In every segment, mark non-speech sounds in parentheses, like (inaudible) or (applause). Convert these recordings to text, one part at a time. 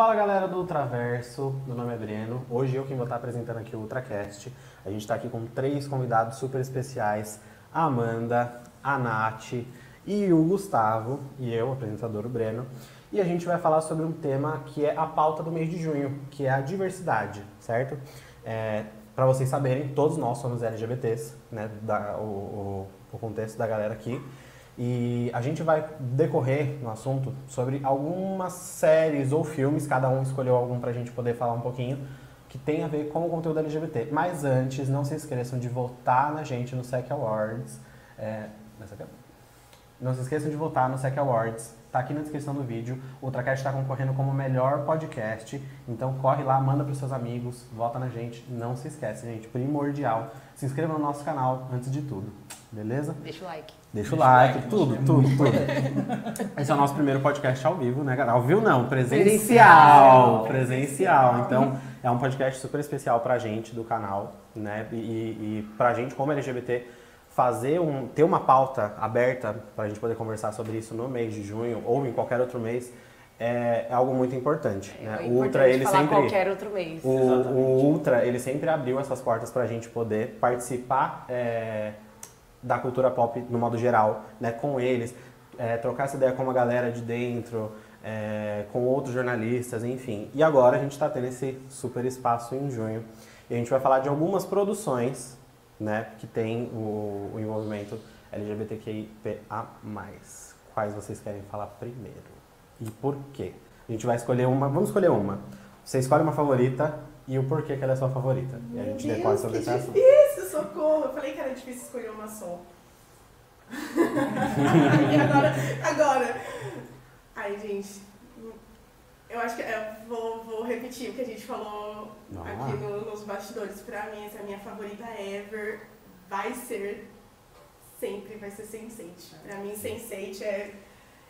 Fala galera do Ultraverso, meu nome é Breno. Hoje eu quem vou estar apresentando aqui o Ultracast. A gente está aqui com três convidados super especiais: a Amanda, a Nath e o Gustavo, e eu, apresentador o Breno. E a gente vai falar sobre um tema que é a pauta do mês de junho, que é a diversidade, certo? É, Para vocês saberem, todos nós somos LGBTs, né? Da, o, o, o contexto da galera aqui. E a gente vai decorrer no assunto sobre algumas séries ou filmes, cada um escolheu algum pra gente poder falar um pouquinho, que tem a ver com o conteúdo LGBT. Mas antes, não se esqueçam de votar na gente no SEC Awards. É, aqui? Não se esqueçam de votar no SEC Awards. Tá aqui na descrição do vídeo. O Ultracast está concorrendo como melhor podcast. Então corre lá, manda pros seus amigos, vota na gente. Não se esquece, gente. Primordial. Se inscreva no nosso canal antes de tudo. Beleza? Deixa o like. Deixa o Deixa o like, like, tudo, mostrando tudo, tudo. (laughs) Esse é o nosso primeiro podcast ao vivo, né, galera? Ao vivo não, presencial. Presencial. Presencial. Então, é um podcast super especial pra gente do canal, né? E, e pra gente, como LGBT, fazer um, ter uma pauta aberta pra gente poder conversar sobre isso no mês de junho ou em qualquer outro mês é, é algo muito importante. É né? importante O Ultra, ele falar sempre. qualquer outro mês. O, o Ultra, ele sempre abriu essas portas pra gente poder participar é, da cultura pop no modo geral, né, com eles, é, trocar essa ideia com uma galera de dentro, é, com outros jornalistas, enfim. E agora a gente está tendo esse super espaço em junho. E a gente vai falar de algumas produções, né, que tem o, o envolvimento LGBTQIA+. Quais vocês querem falar primeiro? E por quê? A gente vai escolher uma, vamos escolher uma. Você escolhe uma favorita e o porquê que ela é sua favorita. E a Meu gente Deus, decorre sobre esse assunto. Socorro. Eu falei que era difícil escolher uma só. (laughs) e agora, agora. Ai, gente. Eu acho que eu vou, vou repetir o que a gente falou aqui no- nos bastidores. Pra mim, essa é a minha favorita ever. Vai ser. Sempre vai ser Sense8. Pra mim, Sense8 é,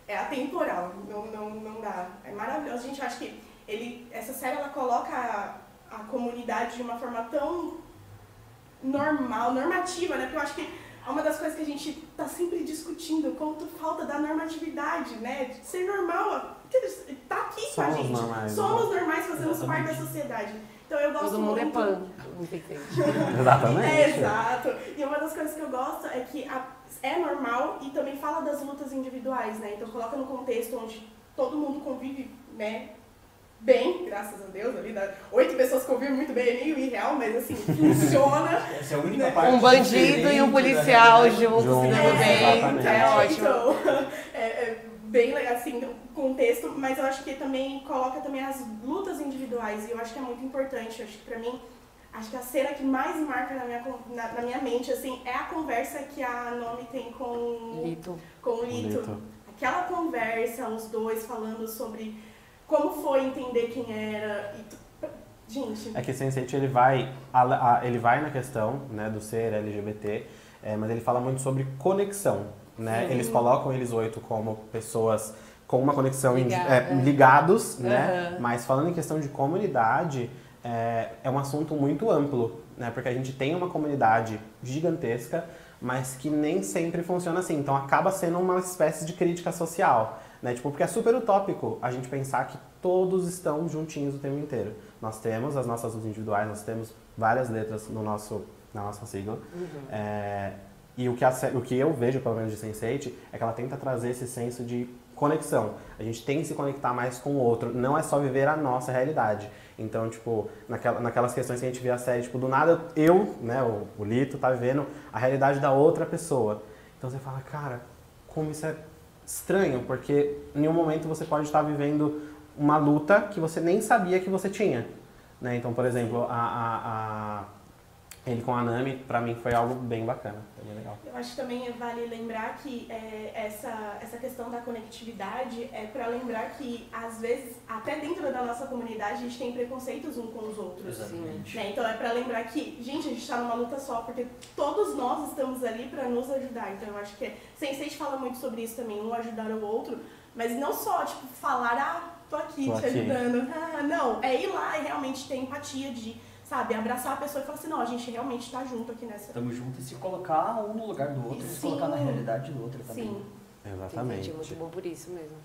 é atemporal. Não, não, não dá. É maravilhoso. Gente, eu acho que ele, essa série ela coloca a, a comunidade de uma forma tão normal, normativa, né? Porque eu acho que é uma das coisas que a gente tá sempre discutindo, quanto falta da normatividade, né? De ser normal. Tá aqui com a Somos gente. normais, Somos normais, fazemos Exatamente. parte da sociedade. Então eu gosto Todo mundo é muito. pan. Não tem que Exatamente. É, exato. E uma das coisas que eu gosto é que a- é normal e também fala das lutas individuais, né? Então coloca no contexto onde todo mundo convive, né? Bem, graças a Deus, ali dá oito pessoas convivem muito bem, é meio irreal, mas assim, funciona. Essa é a única Né? parte Um bandido e um da policial realidade. juntos, se dando bem. exatamente. É ótimo. Então, (laughs) é, é bem legal, assim, o contexto, mas eu acho que também coloca também as lutas individuais, e eu acho que é muito importante. Eu acho que pra mim, acho que a cena que mais marca na minha, na, na minha mente, assim, é a conversa que a Nomi tem com, Lito. com o Lito. Bonito. Aquela conversa, os dois falando sobre como foi entender quem era. E, gente, É que Sense8 ele vai, ele vai na questão né, do ser LGBT, é, mas ele fala muito sobre conexão. Né? Sim. Eles colocam eles oito como pessoas com uma conexão Ligada. é, ligados, né? Aham. Mas falando em questão de comunidade, é, é um assunto muito amplo, né? Porque a gente tem uma comunidade gigantesca, mas que nem sempre funciona assim. Então acaba sendo uma espécie de crítica social, né? Tipo, porque é super utópico a gente pensar que todos estão juntinhos o tempo inteiro. Nós temos as nossas lutas individuais, nós temos várias letras no nosso, na nossa sigla. É, e o que, a, o que eu vejo, pelo menos de Sense8, é que ela tenta trazer esse senso de conexão. A gente tem que se conectar mais com o outro. Não é só viver a nossa realidade. Então, tipo, naquela, naquelas questões que a gente vê a série, tipo, do nada eu, né, o, o Lito, tá vivendo a realidade da outra pessoa. Então você fala, cara, como isso é estranho, porque em nenhum momento você pode estar vivendo uma luta que você nem sabia que você tinha. Né? Então, por exemplo, a, a- a- ele com a Nami, pra mim, foi algo bem bacana. Foi bem legal. Eu acho que também vale lembrar que é, essa, essa questão da conectividade é para lembrar que, às vezes, até dentro da nossa comunidade, a gente tem preconceitos uns com os outros. Exatamente. Né? Então é para lembrar que, gente, a gente está numa luta só, porque todos nós estamos ali para nos ajudar. Então eu acho que Sense8 fala muito sobre isso também, um ajudar o outro, mas não só, tipo, falar, ah, tô aqui Tô te aqui. ajudando. (laughs) Ah, não, é ir lá e realmente ter empatia de, sabe, abraçar a pessoa e falar assim, não, a gente realmente tá junto aqui nessa. Estamos juntos e se colocar um no lugar do outro, se Sim. colocar na realidade do outro também. Sim. Entendi, Exatamente. muito bom por isso mesmo.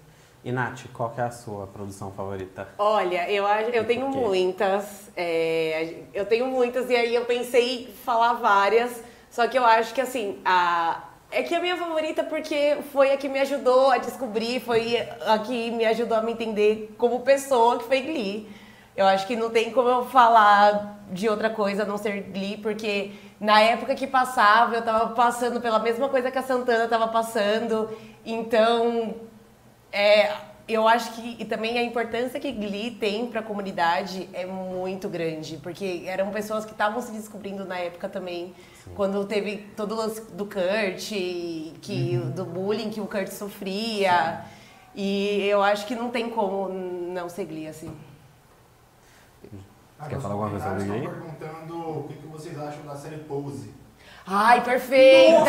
E Nath, qual que é a sua produção favorita? Olha, eu, acho- eu tenho muitas. é, eu tenho muitas e aí eu pensei em falar várias. Só que eu acho que assim, a, é que a minha favorita porque foi a que me ajudou a descobrir, foi a que me ajudou a me entender como pessoa, que foi Glee. Eu acho que não tem como eu falar de outra coisa a não ser Glee, porque na época que passava, eu tava passando pela mesma coisa que a Santana tava passando. Então, é, eu acho que e também a importância que Glee tem para a comunidade é muito grande, porque eram pessoas que estavam se descobrindo na época também, quando teve todo o lance do Kurt, que do bullying que o Kurt sofria. E eu acho que não tem como não ser Glee assim. Ah, Quer falar alguma coisa sobre estão perguntando o que, que vocês acham da série Pose. Ai, perfeita!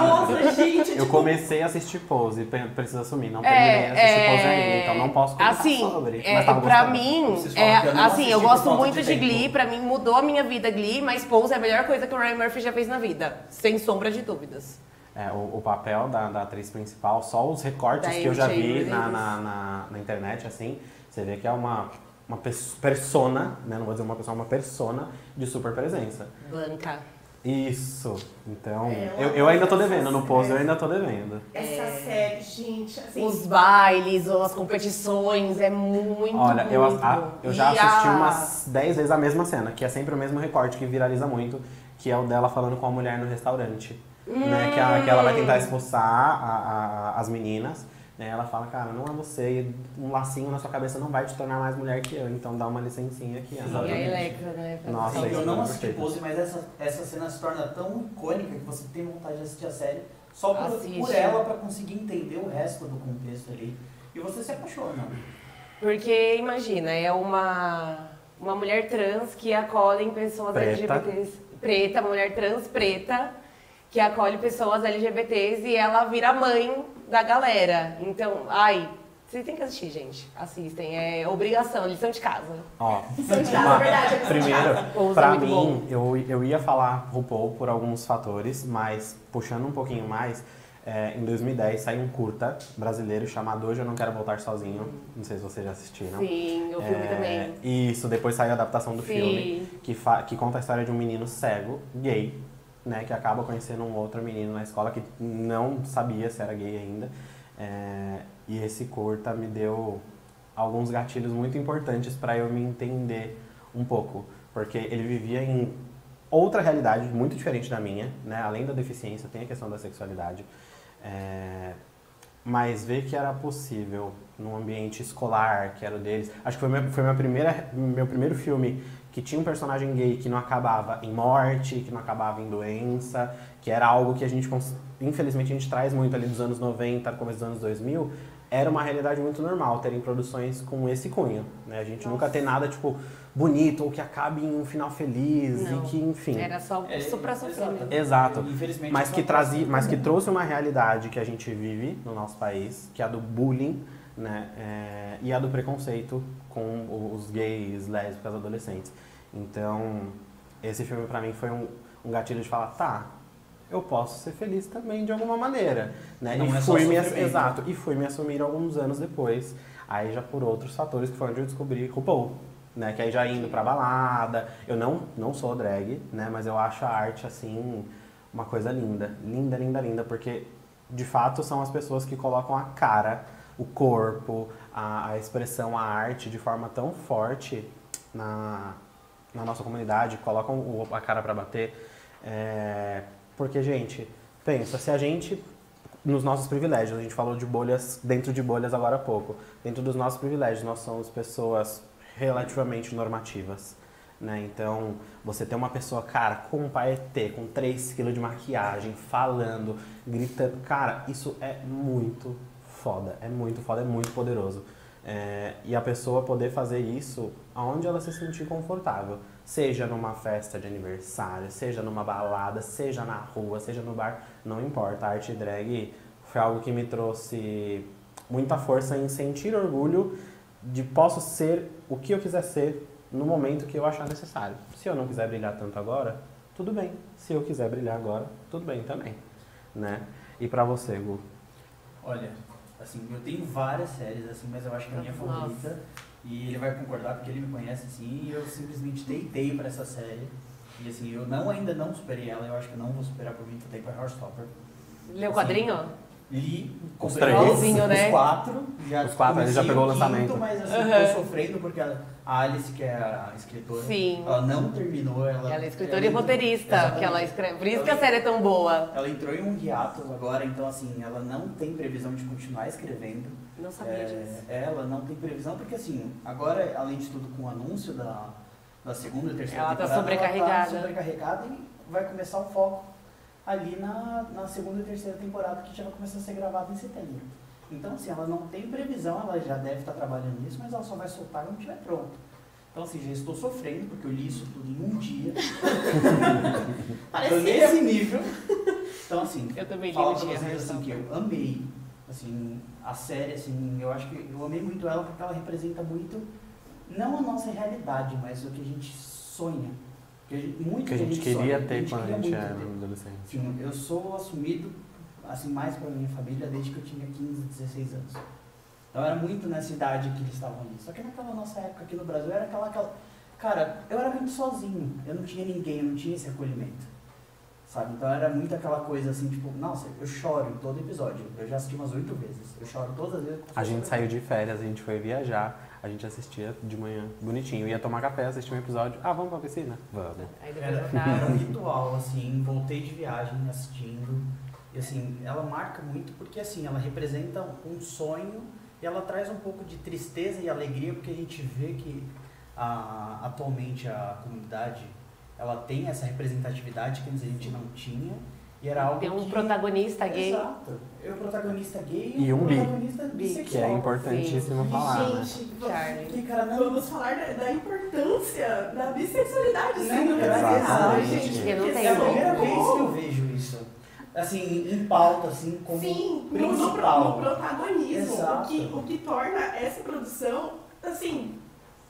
Nossa, gente, Eu tipo, comecei a assistir Pose, pre- preciso assumir, não É, terminei de assistir Pose é, ainda, então não posso comentar assim, sobre. é, pra gostando. mim, é, eu assim, eu gosto muito de de. Glee, pra mim mudou a minha vida Glee, mas Pose é a melhor coisa que o Ryan Murphy já fez na vida, sem sombra de dúvidas. É, o, o papel da, da atriz principal, só os recortes Da que eu já vi na, na, na, na internet, assim, você vê que é uma, uma pers- persona, né? Não vou dizer uma pessoa, uma persona de super presença. Blanca. Isso. Então, É, eu, eu ainda tô devendo, no pose eu ainda tô devendo. essa série, gente, assim. Os bailes, ou as competições, é muito, Olha, eu, muito a- bom. eu já E assisti a- umas 10 vezes a mesma cena, que é sempre o mesmo recorte que viraliza muito, que é o dela falando com a mulher no restaurante. Né, que, ela, que ela vai tentar expulsar a- a- as meninas. Né, ela fala, cara, não é você, um lacinho na sua cabeça não vai te tornar mais mulher que eu, então dá uma licencinha aqui. E Ana. a Electra, né? Nossa, Sim, eu não é assisti. Pose, mas essa, essa cena se torna tão icônica que você tem vontade de assistir a série só por, por ela pra conseguir entender o resto do contexto ali. E você se apaixona. Porque, imagina, é uma, uma mulher trans que acolhe pessoas Preta. LGBTs. Preta, mulher trans preta, que acolhe pessoas LGBTs e ela vira mãe da galera. Então, ai, vocês têm que assistir, gente. Assistem. É obrigação, lição de casa. Ó, Lição de casa, uma- é verdade, é primeiro, Pose pra é mim, eu, eu ia falar RuPaul por alguns fatores, mas puxando um pouquinho mais, é, em 2010 saiu um curta brasileiro chamado Hoje Eu Não Quero Voltar Sozinho. Não sei se vocês já assistiram. Sim, o filme É, também. Isso, depois saiu a adaptação do Sim. filme, que, fa- que conta a história de um menino cego, gay, né, que acaba conhecendo um outro menino na escola que não sabia se era gay ainda. É, e esse curta me deu alguns gatilhos muito importantes para eu me entender um pouco, porque ele vivia em outra realidade muito diferente da minha, né? Além da deficiência, tem a questão da sexualidade. É, mas ver que era possível num ambiente escolar, que era o deles. Acho que foi meu, foi minha primeira, meu primeiro filme que tinha um personagem gay que não acabava em morte, que não acabava em doença, que era algo que a gente, infelizmente, a gente traz muito ali dos anos 90, começo dos anos 2000. Era uma realidade muito normal terem produções com esse cunho, né? A gente nunca ter nada, tipo, bonito ou que acabe em um final feliz Não. e que, enfim... Era só É, supra exato. sofrimento. Exato. Infelizmente, Mas isso que, trazia, mas que trouxe uma realidade que a gente vive no nosso país, que é a do bullying, né? é, e a do preconceito com os gays, lésbicas, adolescentes. Então, esse filme pra mim foi um, um gatilho de falar, tá, eu posso ser feliz também de alguma maneira, né? Não e é fui me, exato, e fui me assumir alguns anos depois, aí já por outros fatores que foi onde eu descobri RuPaul, né? Que aí já indo pra balada, eu não, não sou drag, né? Mas eu acho a arte, assim, uma coisa linda. Linda, linda, linda, porque de fato são as pessoas que colocam a cara, o corpo, a, a expressão, a arte de forma tão forte na, na nossa comunidade, colocam a cara pra bater. É, porque, gente, pensa, se a gente, nos nossos privilégios, a gente falou de bolhas, dentro de bolhas agora há pouco, dentro dos nossos privilégios, nós somos pessoas relativamente normativas. Né? Então, você ter uma pessoa, cara, com um paetê, com 3 kg de maquiagem, falando, gritando, cara, isso é muito foda, é muito foda, é muito poderoso. É, e a pessoa poder fazer isso aonde ela se sentir confortável. Seja numa festa de aniversário, seja numa balada, seja na rua, seja no bar, não importa. A arte drag foi algo que me trouxe muita força em sentir orgulho de posso ser o que eu quiser ser no momento que eu achar necessário. Se eu não quiser brilhar tanto agora, tudo bem. Se eu quiser brilhar agora, tudo bem também, né? E pra você, Gu? Olha, Assim, eu tenho várias séries, assim, mas eu acho que a minha Nossa. favorita, e ele vai concordar porque ele me conhece, assim, e eu simplesmente deitei pra essa série. E assim, eu não, ainda não superei ela, eu acho que eu não vou superar por muito tempo, é Heartstopper. Leu o quadrinho? Li Os três. Igualzinho, né? os quatro. Já Os quatro, ele já pegou o quinto, lançamento. Mas assim, Aham. tô sofrendo porque a Alice, que é a escritora, Sim. ela não terminou. Ela, Ela é escritora ela e roteirista, Exatamente. que ela escreve. Por isso que a série é tão boa. Ela entrou em um hiato agora, então assim, ela não tem previsão de continuar escrevendo. Não sabia É, disso. ela não tem previsão, porque assim, agora, além de tudo, com o anúncio da, da segunda e terceira Ela tá temporada, sobrecarregada. ela tá sobrecarregada e vai começar o foco ali na, na segunda e terceira temporada, que já vai começar a ser gravada em setembro. Então, assim, ela não tem previsão, ela já deve estar trabalhando nisso, mas ela só vai soltar quando estiver pronto. Então, assim, já estou sofrendo, porque eu li isso tudo em um dia. (laughs) Tô nesse nível. Então, assim, Eu também li Fala no pra vocês assim, que eu amei assim, a série, assim, eu acho que eu amei muito ela porque ela representa muito, não a nossa realidade, mas o que a gente sonha. Que a gente, muito Que a gente queria sonha, que ter quando a gente muito era adolescente. Assim, eu sou assumido assim mais pra minha família desde que eu tinha 15, 16 anos. Então era muito nessa idade que eles estavam ali. Só que naquela nossa época aqui no Brasil era aquela, aquela cara, eu era muito sozinho. Eu não tinha ninguém, eu não tinha esse acolhimento. Sabe? Então era muito aquela coisa assim, tipo, nossa, eu choro em todo episódio. Eu já assisti umas oito vezes. Eu choro todas as vezes. A gente saiu de férias, a gente foi viajar, a gente assistia de manhã, bonitinho. Ia tomar café, assistir um episódio. Ah, vamos pra piscina? Vamos. Era, era um ritual, assim, voltei de viagem assistindo. E assim, ela marca muito porque assim, ela representa um sonho e ela traz um pouco de tristeza e alegria porque a gente vê que a, atualmente a comunidade ela tem essa representatividade que antes a gente não tinha. E era algo Tem um que... protagonista gay. Exato. Eu, protagonista gay E um bi. protagonista Bi, Que é bissexual. importantíssimo falar, né? Gente, Charlie. Que, cara, não... vamos falar da, da importância da bissexualidade. Não, sim, no cara, Brasil, exatamente. gente. Porque não tem É a como. primeira vez que eu vejo isso. Assim, em pauta, assim, como Sim, no, no, principal. no protagonismo, o que, o que torna essa produção, assim,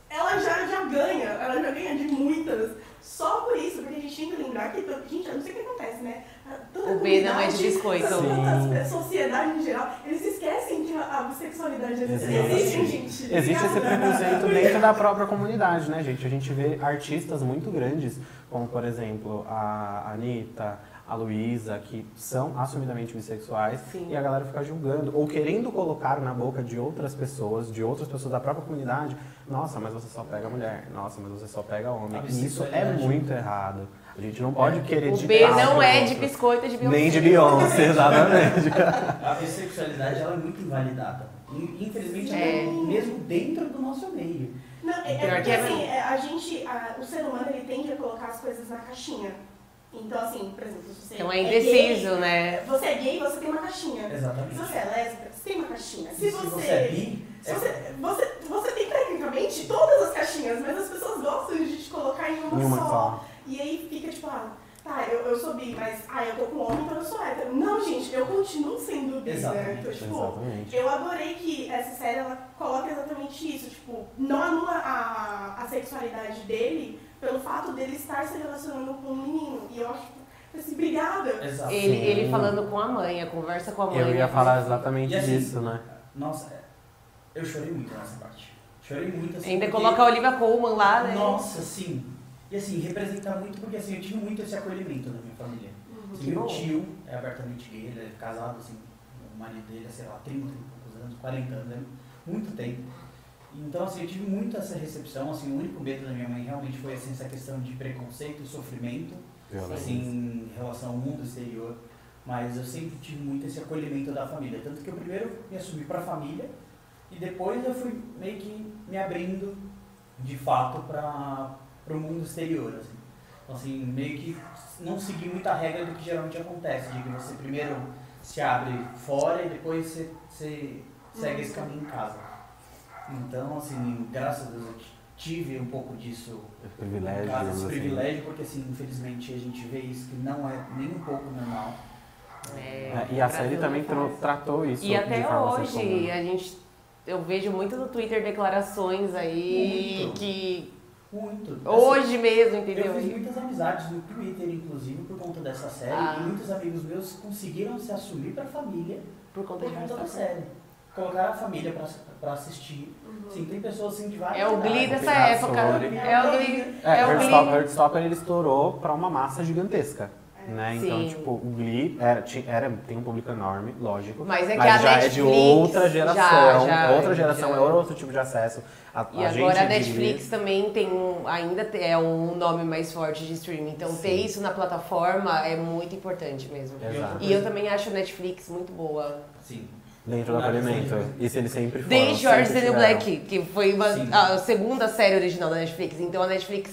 ela já, já ganha, ela já ganha de muitas. Só por isso, porque a gente tem que lembrar que, gente, eu não sei o que acontece, né? Toda O B não é de biscoito. a sociedade em geral, eles esquecem que a, bissexualidade existe, Exatamente. gente. Existe esse preconceito dentro da própria comunidade, né, gente? A gente vê artistas muito grandes, como por exemplo a Anitta, a Luísa, que são assumidamente bissexuais, Sim. e a galera fica julgando, ou querendo colocar na boca de outras pessoas, de outras pessoas da própria comunidade, nossa, mas você só pega mulher, nossa, mas você só pega homem. E isso é muito errado. A gente não pode querer O de B não é de biscoito. é de Beyoncé. Nem de Beyoncé, exatamente. (laughs) A bissexualidade ela é muito invalidada. In- Infelizmente, É. ela é mesmo dentro do nosso meio. Não, é, é porque que é assim, é, a gente, a- o ser humano ele tende a colocar as coisas na caixinha. Então assim, por exemplo, se você Então é é indeciso, gay, né? você é gay, você tem uma caixinha. Se Exatamente. você é lésbica, você tem uma caixinha. Se, se você, você é bi, se é- você, você, você tem tecnicamente todas as caixinhas, mas as pessoas gostam de te colocar em uma, Em uma só. E aí fica tipo, ah, tá, eu, eu sou bi, mas ah, eu tô com homem, então eu sou hétero. Não, gente, eu continuo sendo bi, né? Exatamente, Então, tipo, Exatamente. eu adorei que essa série ela coloca exatamente isso, tipo, não anula a, a sexualidade dele pelo fato dele estar se relacionando com um menino. E eu acho, assim, obrigada. Exato. Ele, Sim. ele falando com a mãe, a conversa com a mãe. Eu ia falar exatamente assim, disso, né? Nossa, eu chorei muito nessa parte. Chorei muito assim. Ainda porque- coloca a Olivia Colman lá, né? Nossa, sim. E assim, representa muito porque assim, eu tive muito esse acolhimento da minha família. Uhum. Assim, meu bom. tio é abertamente gay, ele é casado, assim, o marido dele é, sei lá, 30 e poucos anos, 40 anos, é muito tempo. Então, assim, eu tive muito essa recepção, assim, o único medo da minha mãe realmente foi, assim, essa questão de preconceito e sofrimento, assim, em relação ao mundo exterior. Mas eu sempre tive muito esse acolhimento da família. Tanto que eu primeiro me assumi para a família e depois eu fui meio que me abrindo de fato para o mundo exterior. Assim. Então, assim, meio que não segui muita regra do que geralmente acontece, de que você primeiro se abre fora e depois você, você segue esse caminho em casa. Então, assim, graças a Deus eu tive um pouco disso Privilégio, em casa, esse assim. privilégio, porque assim, infelizmente a gente vê isso que não é nem um pouco normal. É, É, e a série também tra- tratou isso. E até hoje, comum. a gente. Eu vejo muito no Twitter declarações aí Muito. que. Muito. Hoje mesmo, entendeu? eu fiz muitas amizades no Twitter, inclusive, por conta dessa série. Ah. E muitos amigos meus conseguiram se assumir pra família Por conta por conta da série. colocar a família pra, pra assistir. Sim, tem pessoas assim de várias É o Glee dessa Tem época. É o Glee. É, É o Heartstopper, Glee. Heartstopper ele estourou pra uma massa gigantesca. Né? Então, Sim. tipo, o Glee era, ti- era- tem um público enorme, lógico. Mas é que mas a já é Netflix de outra geração. já- já- outra geração já- é outro tipo de acesso. A, E a agora gente a Netflix também tem um, ainda é um nome mais forte de streaming. Então ter Sim. isso na plataforma é muito importante mesmo. Exato. E eu também acho a Netflix muito boa. Sim. Dentro do acolhimento. Isso eles sempre foram. Desde New tiveram. Black, que foi uma- a segunda série original da Netflix. Então a Netflix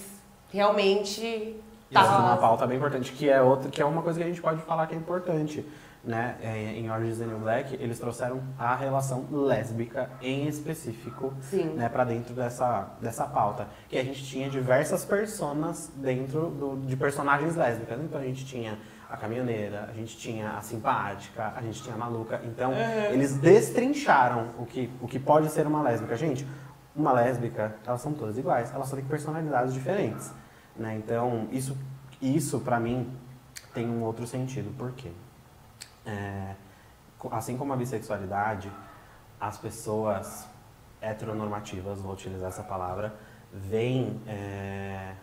realmente Tá. tá uma pauta bem importante, que é outra, que é uma coisa que a gente pode falar que é importante. Né? É, Em Orange is the New Black, eles trouxeram a relação lésbica em específico Sim. né, para dentro dessa, dessa pauta. Que a gente tinha diversas personas dentro do, de personagens lésbicas. Então a gente tinha a caminhoneira, a gente tinha a simpática, a gente tinha a maluca. Então eles destrincharam o que, o que pode ser uma lésbica. Gente, uma lésbica, elas são todas iguais, elas só têm personalidades diferentes. Né? Então isso, isso para mim tem um outro sentido. Por quê? É, assim como a bissexualidade, as pessoas heteronormativas, vou utilizar essa palavra, veem é,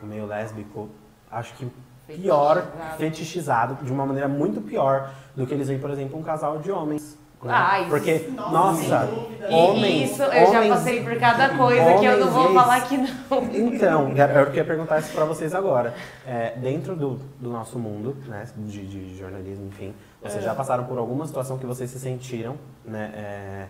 o meio lésbico, acho que pior, Fetichizado. fetichizado, de uma maneira muito pior do que eles veem, por exemplo, um casal de homens. Né? Ah, isso- Porque, Nossa, nossa, homens, isso, eu já homens- passei por cada coisa que eu não vou homens falar aqui não. então, era- eu queria perguntar isso pra vocês agora. É, dentro do, do nosso mundo, né, de, de jornalismo, enfim, vocês já passaram por alguma situação que vocês se sentiram, né, é,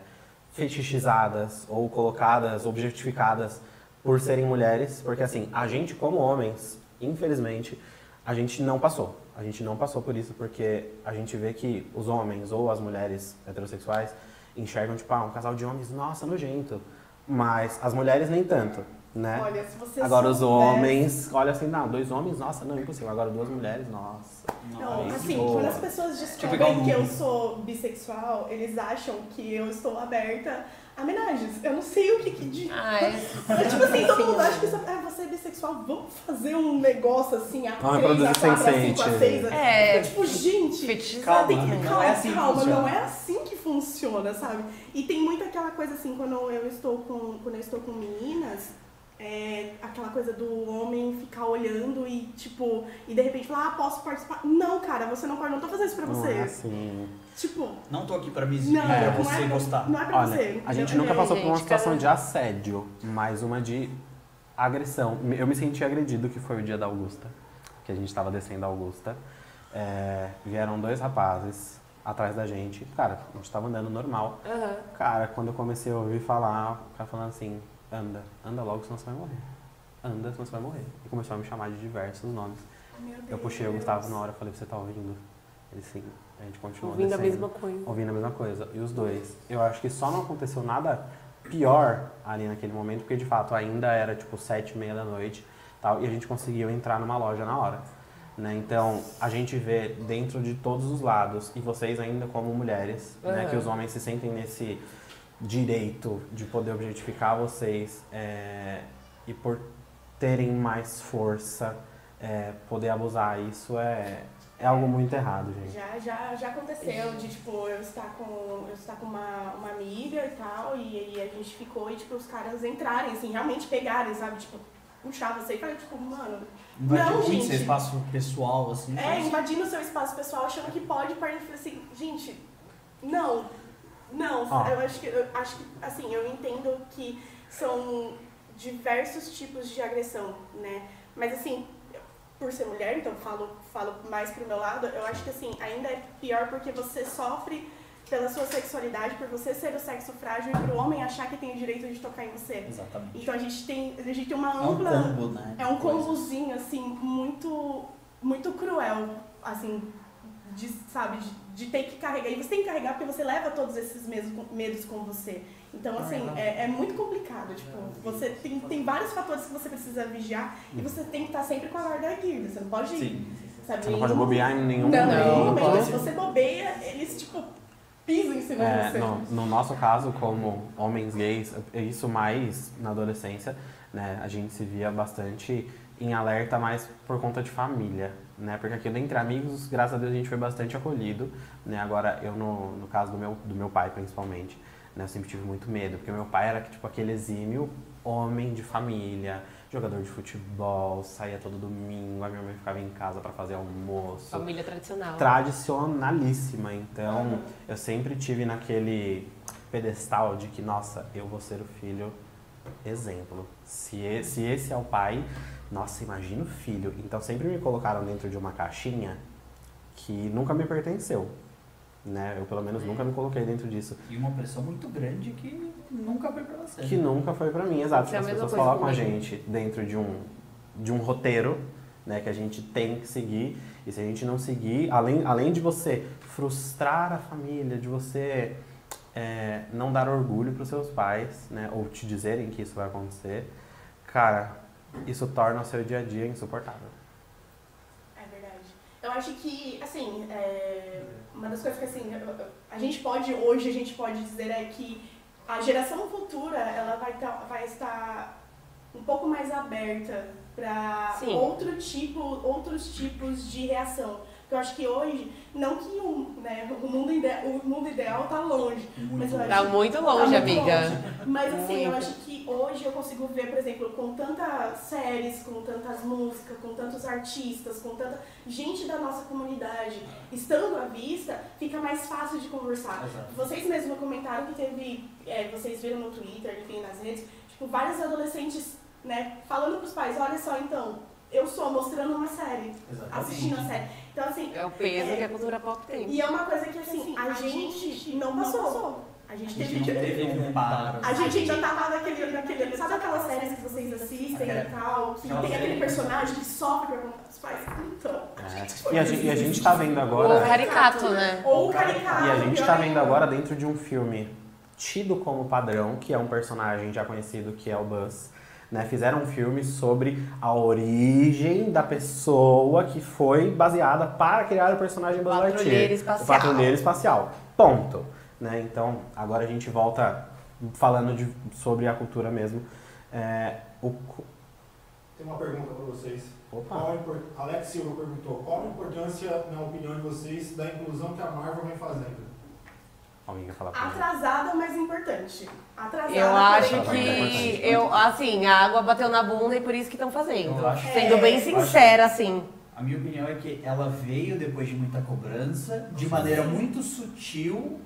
fetichizadas ou colocadas, objetificadas por serem mulheres? Porque assim, a gente como homens, infelizmente, a gente não passou. A gente não passou por isso porque a gente vê que os homens ou as mulheres heterossexuais enxergam, tipo, ah, um casal de homens, nossa, nojento. Mas as mulheres nem tanto, né? Olha, se você Agora os homens, olha assim, não, dois homens, nossa, não, impossível. Agora duas mulheres, nossa. Não, Aí, assim, quando as pessoas pegar descobrem que eu sou bissexual, eles acham que eu estou aberta a homenagens. Eu não sei o que que de... Ah, é. (laughs) Mas, tipo assim, todo mundo acha que isso- ah, você é bissexual, vamos fazer um negócio assim, a Vamos 3, a reproduzir 4, a 5, a Sensate. 6. É. Eu, tipo, gente. Calma, tem que- não calma, é assim que calma, funciona. não é assim que funciona, sabe? E tem muito aquela coisa assim, quando eu estou com, quando eu estou com meninas, é, aquela coisa do homem ficar olhando e tipo, e de repente falar, ah, posso participar? Não, cara, você não pode, não tô fazendo isso pra Não você. é assim. Tipo, Não tô aqui pra me exibir, não, pra não, você é, gostar. não é pra Olha, você. a gente Eu- nunca eu- passou por uma gente, situação de assédio, mas uma de agressão. Eu me senti agredido, que foi o dia da Augusta, que a gente tava descendo a Augusta. É, vieram dois rapazes atrás da gente. Cara, a gente tava andando normal. Aham. Cara, quando eu comecei a ouvir falar, o cara falando assim, anda, anda logo, senão você vai morrer. Anda, senão você vai morrer. E começou a me chamar de diversos nomes. Meu Eu puxei o. Gustavo na hora e falei, você tá ouvindo? Ele sim. A gente continuou Ouvindo a descendo, mesma coisa. Ouvindo a mesma coisa. E os dois. Eu acho que só não aconteceu nada pior ali naquele momento, porque de fato ainda era tipo sete e meia da noite tal, e a gente conseguiu entrar numa loja na hora. Né? Então, a gente vê dentro de todos os lados, e vocês ainda como mulheres, né, Aham. que os homens se sentem nesse direito de poder objetificar vocês é, e por terem mais força, é, poder abusar. Isso é, é algo muito errado, gente. Já, já, já aconteceu de, tipo, eu estar com, eu estar com uma, uma amiga e tal, e aí a gente ficou e, tipo, os caras entrarem, assim, realmente pegarem, sabe? Tipo, puxar você e falar, tipo, mano, Invadir Não, gente. seu espaço pessoal, assim. é, invadindo o seu espaço pessoal, achando que pode, para assim, gente, não, não, Ó. eu acho que, eu acho que, assim, eu entendo que são diversos tipos de agressão, né? Mas, assim, por ser mulher, então falo, falo mais pro meu lado, eu acho que, assim, ainda é pior porque você sofre pela sua sexualidade, por você ser o sexo frágil e pro homem achar que tem o direito de tocar em você. Exatamente. Então a gente tem, a gente tem uma É um ampla... combo, né? É um combozinho, assim, muito, muito cruel, assim, de, sabe, de, de ter que carregar. E você tem que carregar porque você leva todos esses medos, com- medos com você. Então, assim, é, é muito complicado. Tipo, você tem, tem vários fatores que você precisa vigiar e você tem que estar sempre com a guarda erguida. Você não pode, Sim. Sabe, Você não pode bobear em nenhum Não, momento. não pode. Se você bobeia, eles, tipo, pisam em cima É, de você. no, no nosso caso, como homens gays, é isso mais na adolescência, né? A gente se via bastante em alerta mais por conta de família, né? Porque aqui entre amigos, graças a Deus, a gente foi bastante acolhido, né? Agora, eu no, no caso do meu, do meu pai, principalmente, né? Eu sempre tive muito medo, porque meu pai era tipo aquele exímio homem de família, jogador de futebol, saía todo domingo, a minha mãe ficava em casa para fazer almoço. Família tradicional. Tradicionalíssima, então eu sempre tive naquele pedestal de que, nossa, eu vou ser o filho exemplo. Se esse, se esse é o pai, nossa, imagina o filho. Então sempre me colocaram dentro de uma caixinha que nunca me pertenceu. Né? Eu pelo menos nunca me coloquei dentro disso. E uma pressão muito grande que nunca foi pra você. Que nunca foi pra mim, exato. Isso é As mesma pessoas colocam a gente dentro de um, de um roteiro, né, que a gente tem que seguir. E se a gente não seguir, além, além de você frustrar a família, de você é, não dar orgulho pros seus pais, né, ou te dizerem que isso vai acontecer, cara, isso torna o seu dia a dia insuportável. É verdade. Eu acho que, assim, é, das coisas que, assim, a gente pode, hoje, a gente pode dizer é que a geração futura, ela vai, tá- vai estar um pouco mais aberta para outro tipo, outros tipos de reação. Porque eu acho que hoje, não que o, né, o, mundo, ide, o mundo ideal tá longe, Muito Mas eu. Tá muito Tá longe, muito amiga. longe. Mas assim, eu Muito. acho que hoje eu consigo ver, por exemplo, com tantas séries, com tantas músicas, com tantos artistas, com tanta gente da nossa comunidade estando à vista, fica mais fácil de conversar. Exato. Vocês mesmos comentaram que teve, é, vocês viram no Twitter, enfim, nas redes, tipo, vários adolescentes, né, falando pros pais, olha só, então, eu sou mostrando uma série, assistindo a série. Então, assim, É o peso que a cultura pop tem. e é uma coisa que, assim, a gente não passou. A gente A teve gente teve um paro. a gente ainda tava naquele, naquele. Sabe aquelas séries que vocês assistem e tal? Que Aquela tem aquele personagem que sofre por conta dos pais? Então. É. E, a gente, e a gente tá vendo Ou agora. caricato, né? Ou o caricato. E a gente tá vendo ainda. agora dentro de um filme tido como padrão, que é um personagem já conhecido, que é o Buzz. Né? Fizeram um filme sobre a origem da pessoa que foi baseada para criar o personagem Buzz Patrulheiro Lightyear. espacial. O patrulheiro espacial. Ponto. Né? Então, agora a gente volta falando de- sobre a cultura mesmo. É, o, Tem uma pergunta para vocês. opa, Qual a impor- Alex Silva perguntou, qual a importância, na opinião de vocês, da inclusão que a Marvel vem fazendo? Alguém quer falar? Atrasada, mas importante. Atrasada. Eu acho Tá, que eu, assim, a água bateu na bunda e por isso que estão fazendo. Eu acho- Sendo bem É, sincera, assim. A minha opinião é que ela veio depois de muita cobrança, de maneira muito sutil,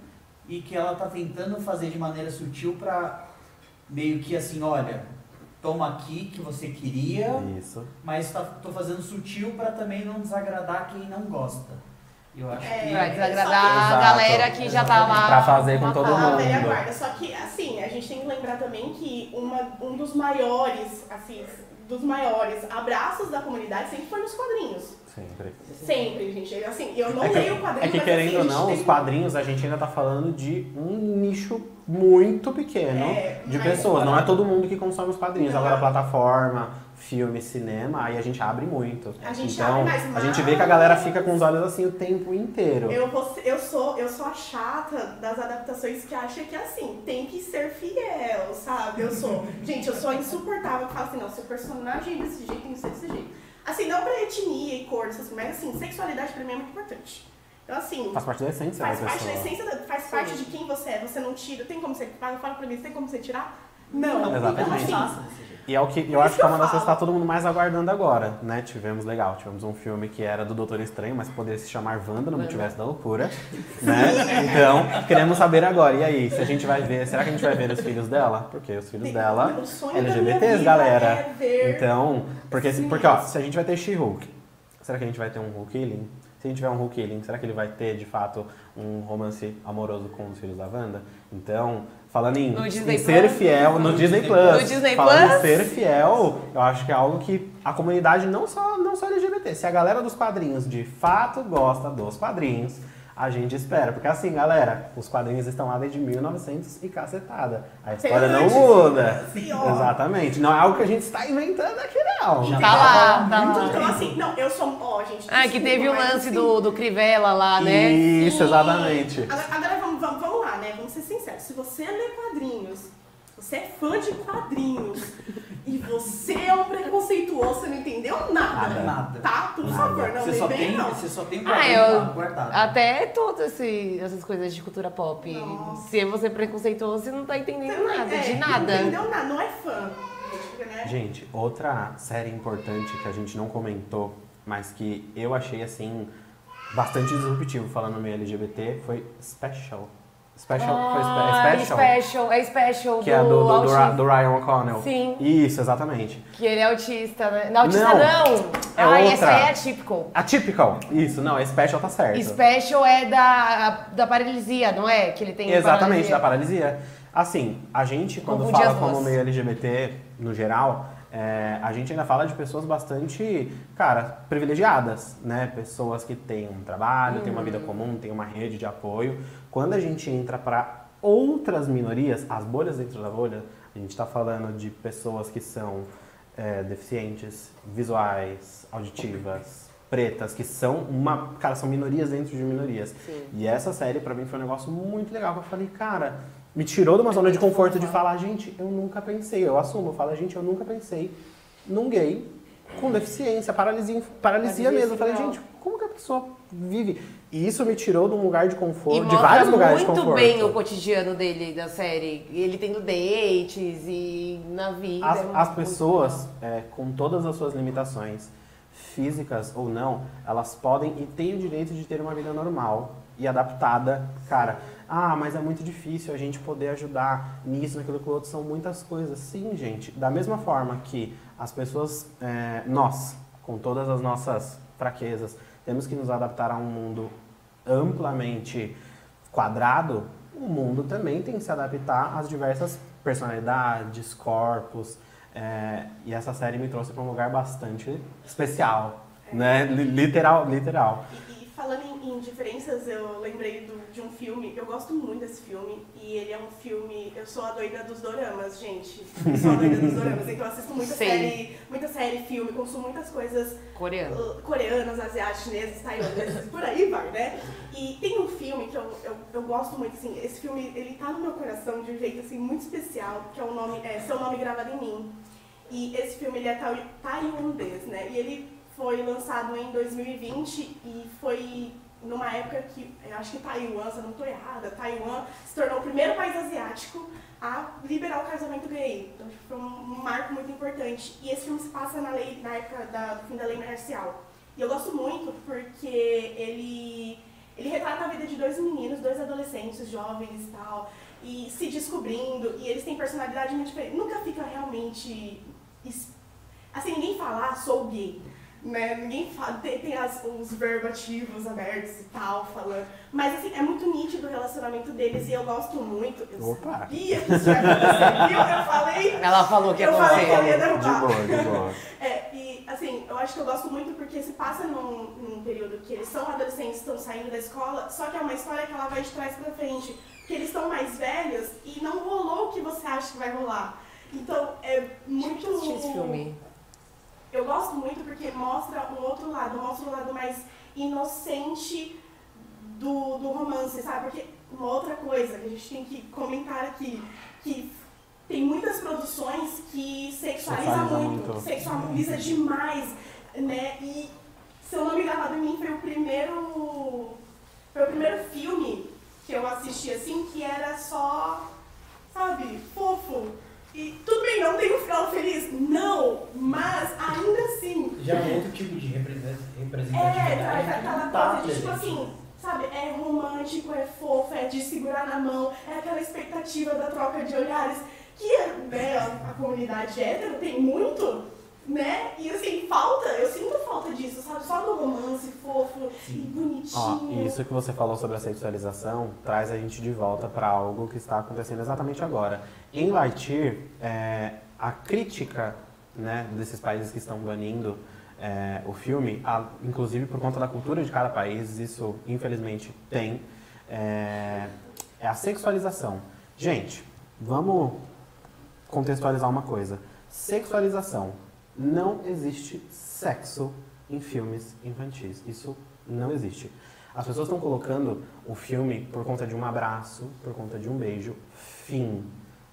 e que ela tá tentando fazer de maneira sutil pra meio que assim, olha, toma aqui que você queria, Isso. mas tá, tô fazendo sutil pra também não desagradar quem não gosta. Eu acho É, que Pra Só desagradar que- a Exato. galera que já tá lá. Pra fazer com todo mundo. guarda. Só que, assim, a gente tem que lembrar também que uma, um dos maiores, assim, dos maiores abraços da comunidade sempre foi nos quadrinhos. Sempre. Sempre, gente. Assim, eu não É que- leio o quadrinho, É que mas querendo assim, ou a não, os quadrinhos a gente ainda tá falando de um nicho muito pequeno É, de mas- pessoas. Não é todo mundo que consome os quadrinhos. Não. Agora plataforma, filme, cinema, aí a gente abre muito. A gente então, abre mais, a gente vê que a galera fica com os olhos assim o tempo inteiro. Eu, vou eu, sou, eu sou a chata das adaptações que acha que assim, tem que ser fiel, sabe? Eu sou. (laughs) gente, eu sou a insuportável que fala assim, não, se o personagem é desse jeito, tem que ser desse jeito. Assim, não pra etnia e cor, essas- mas assim, sexualidade pra mim é muito importante. Então, assim, Faz parte da essência faz da parte da pessoa. essência, da- faz parte de quem você é. Você não tira, tem como você. Fala fala pra mim, tem como você tirar? Não. Exatamente. Então, assim, E é o que eu acho que é uma das coisas que tá todo mundo mais aguardando agora, né? Tivemos legal, tivemos um filme que era do Doutor Estranho, mas poderia se chamar Wanda no Multiverso da Loucura, né? Então, queremos saber agora. E aí, se a gente vai ver, será que a gente vai ver os filhos dela? Porque os filhos dela LGBTs, galera. é Então, porque, porque ó, se a gente vai ter She-Hulk, será que a gente vai ter um Hulk Healing? Se a gente tiver um Hulk Healing, será que ele vai ter, de fato, um romance amoroso com os filhos da Wanda? Então, falando em, No em Disney ser Plus? fiel, no, No Disney Disney Plus, No Disney falando Plus? em ser fiel, eu acho que é algo que a comunidade, não só, não só LGBT, se a galera dos quadrinhos de fato gosta dos quadrinhos, a gente espera. Porque assim, galera, os quadrinhos estão lá desde 1900 e cacetada. A história não muda. ó. Exatamente. Não é algo que a gente está inventando aqui, não. Já Tá lá, tá lá. Então, assim, não, eu sou. Ó, gente. Ah, que teve o lance assim, do, do Crivella lá, né? Isso, exatamente. Agora, agora vamos, vamos, vamos lá, né? Vamos ser sinceros. Você lê quadrinhos, se você é fã de quadrinhos e você é um preconceituoso, você não entendeu nada. Nada. Nada. Tá? Por Nada. favor, não Você só, bem, tem, não. você só tem Ah, eu- guardado. Até todas esse- essas coisas de cultura pop. Nossa. Se você é preconceituoso, você não tá entendendo não- nada, é, de Não nada. entendeu nada, não é fã. Né? Gente, outra série importante que a gente não comentou, mas que eu achei assim bastante disruptivo falando no meio LGBT foi Special. Special foi Ah, Special, special, é special que é do, do, do, do Ryan O'Connell. Sim. Isso, exatamente. Que ele é autista, né? Não, autista Não, não! é Ai, outra. essa é atypical. Atypical. Isso, não, é Special tá certo. Special é da, da paralisia, não é? Que ele tem Exatamente, da paralisia. paralisia. Assim, a gente, quando Confundi fala como meio LGBT, no geral, é, a gente ainda fala de pessoas bastante, cara, privilegiadas, né? Pessoas que têm um trabalho, têm uma vida Uhum. comum, têm uma rede de apoio. Quando a gente entra para outras minorias, as bolhas dentro da bolha, a gente está falando de pessoas que são é, deficientes, visuais, auditivas, pretas, que são uma, cara, são minorias dentro de minorias. Sim. E essa série pra mim foi um negócio muito legal, eu falei, cara, me tirou de uma zona de conforto de falar, gente, eu nunca pensei, eu assumo, eu falo, gente, eu nunca pensei num gay com deficiência, paralisia, paralisia Paralisia mesmo. Eu falei, gente, como que a pessoa vive? E isso me tirou de um lugar de E conforto, de mostra vários lugares de muito conforto. bem o cotidiano dele, da série. Ele tendo dates e na vida. As, é as muito pessoas, é, com todas as suas limitações, físicas ou não, elas podem e têm o direito de ter uma vida normal e adaptada. Cara, ah, mas é muito difícil a gente poder ajudar nisso, naquilo, que outro. São muitas coisas. Sim, gente. Da mesma forma que as pessoas, é, nós, com todas as nossas fraquezas, temos que nos adaptar a um mundo amplamente quadrado, o mundo também tem que se adaptar às diversas personalidades, corpos. é, e essa série me trouxe para um lugar bastante especial, né? Li- Literal, literal. Falando em, em diferenças, eu lembrei do- de um filme, eu gosto muito desse filme, e ele é um filme, eu sou a doida dos doramas, gente. Eu sou a doida dos doramas, então eu assisto muita Sim. série, muita série, filme, consumo muitas coisas Coreano. uh, coreanas, asiáticas, chinesas, taiwaneses, por aí vai, né? E tem um filme que eu, eu, eu gosto muito, assim, esse filme, ele tá no meu coração de um jeito, assim, muito especial, que é o nome, é Seu Nome Gravado em Mim. E esse filme, ele é tai- tailandês, né? E ele foi lançado em 2020 e foi numa época que, acho que Taiwan, se eu não estou errada, Taiwan se tornou o primeiro país asiático a liberar o casamento gay. Então tipo, foi um marco muito importante. E esse filme se passa na, lei, na época da- do fim da lei marcial. E eu gosto muito porque ele, ele retrata a vida de dois meninos, dois adolescentes jovens e tal, e se descobrindo, e eles têm personalidade muito diferente. Nunca fica realmente. Assim, ninguém fala, ah, sou gay. Né? Ninguém fala, tem, tem as, os verbativos abertos e tal, falando. Mas assim, é muito nítido o relacionamento deles e eu gosto muito. Eu Opa. sabia que isso ia acontecer, viu? Eu falei. Ela falou que ia Eu falei que eu acontecer. ia De derrubar. boa, de boa. É, e assim, eu acho que eu gosto muito porque se passa num, num período que eles são adolescentes, estão saindo da escola, só que é uma história que ela vai de trás pra frente. Porque eles estão mais velhos e não rolou o que você acha que vai rolar. Então, é muito. Assisti esse filme. Eu gosto muito porque mostra um outro lado, mostra um lado mais inocente do, do romance, sabe? Porque uma outra coisa que a gente tem que comentar aqui, que tem muitas produções que sexualiza Sexualiza muito, muito. sexualiza demais, né? E Seu Nome Gravado em Mim foi o primeiro foi o primeiro filme que eu assisti assim que era só, sabe, fofo. E tudo bem, não tem um final feliz? Não, mas ainda assim. Já é outro tipo de represent- É, representatividade. traz que aquela não tá coisa de tipo assim, sabe, é romântico, é fofo, é de segurar na mão, é aquela expectativa da troca de olhares, que né, a comunidade hétero tem muito, né? E assim, falta, eu sinto falta disso, sabe? Só no romance fofo e Ó, bonitinho. isso que você falou sobre a sexualização traz a gente de volta para algo que está acontecendo exatamente agora. Em Lightyear, é, a crítica né, desses países que estão banindo é, o filme, a- inclusive por conta da cultura de cada país, isso infelizmente tem, é, é a sexualização. Gente, vamos contextualizar uma coisa. Sexualização. Não existe sexo em filmes infantis. Isso não existe. As pessoas estão colocando o filme por conta de um abraço, por conta de um beijo. Fim.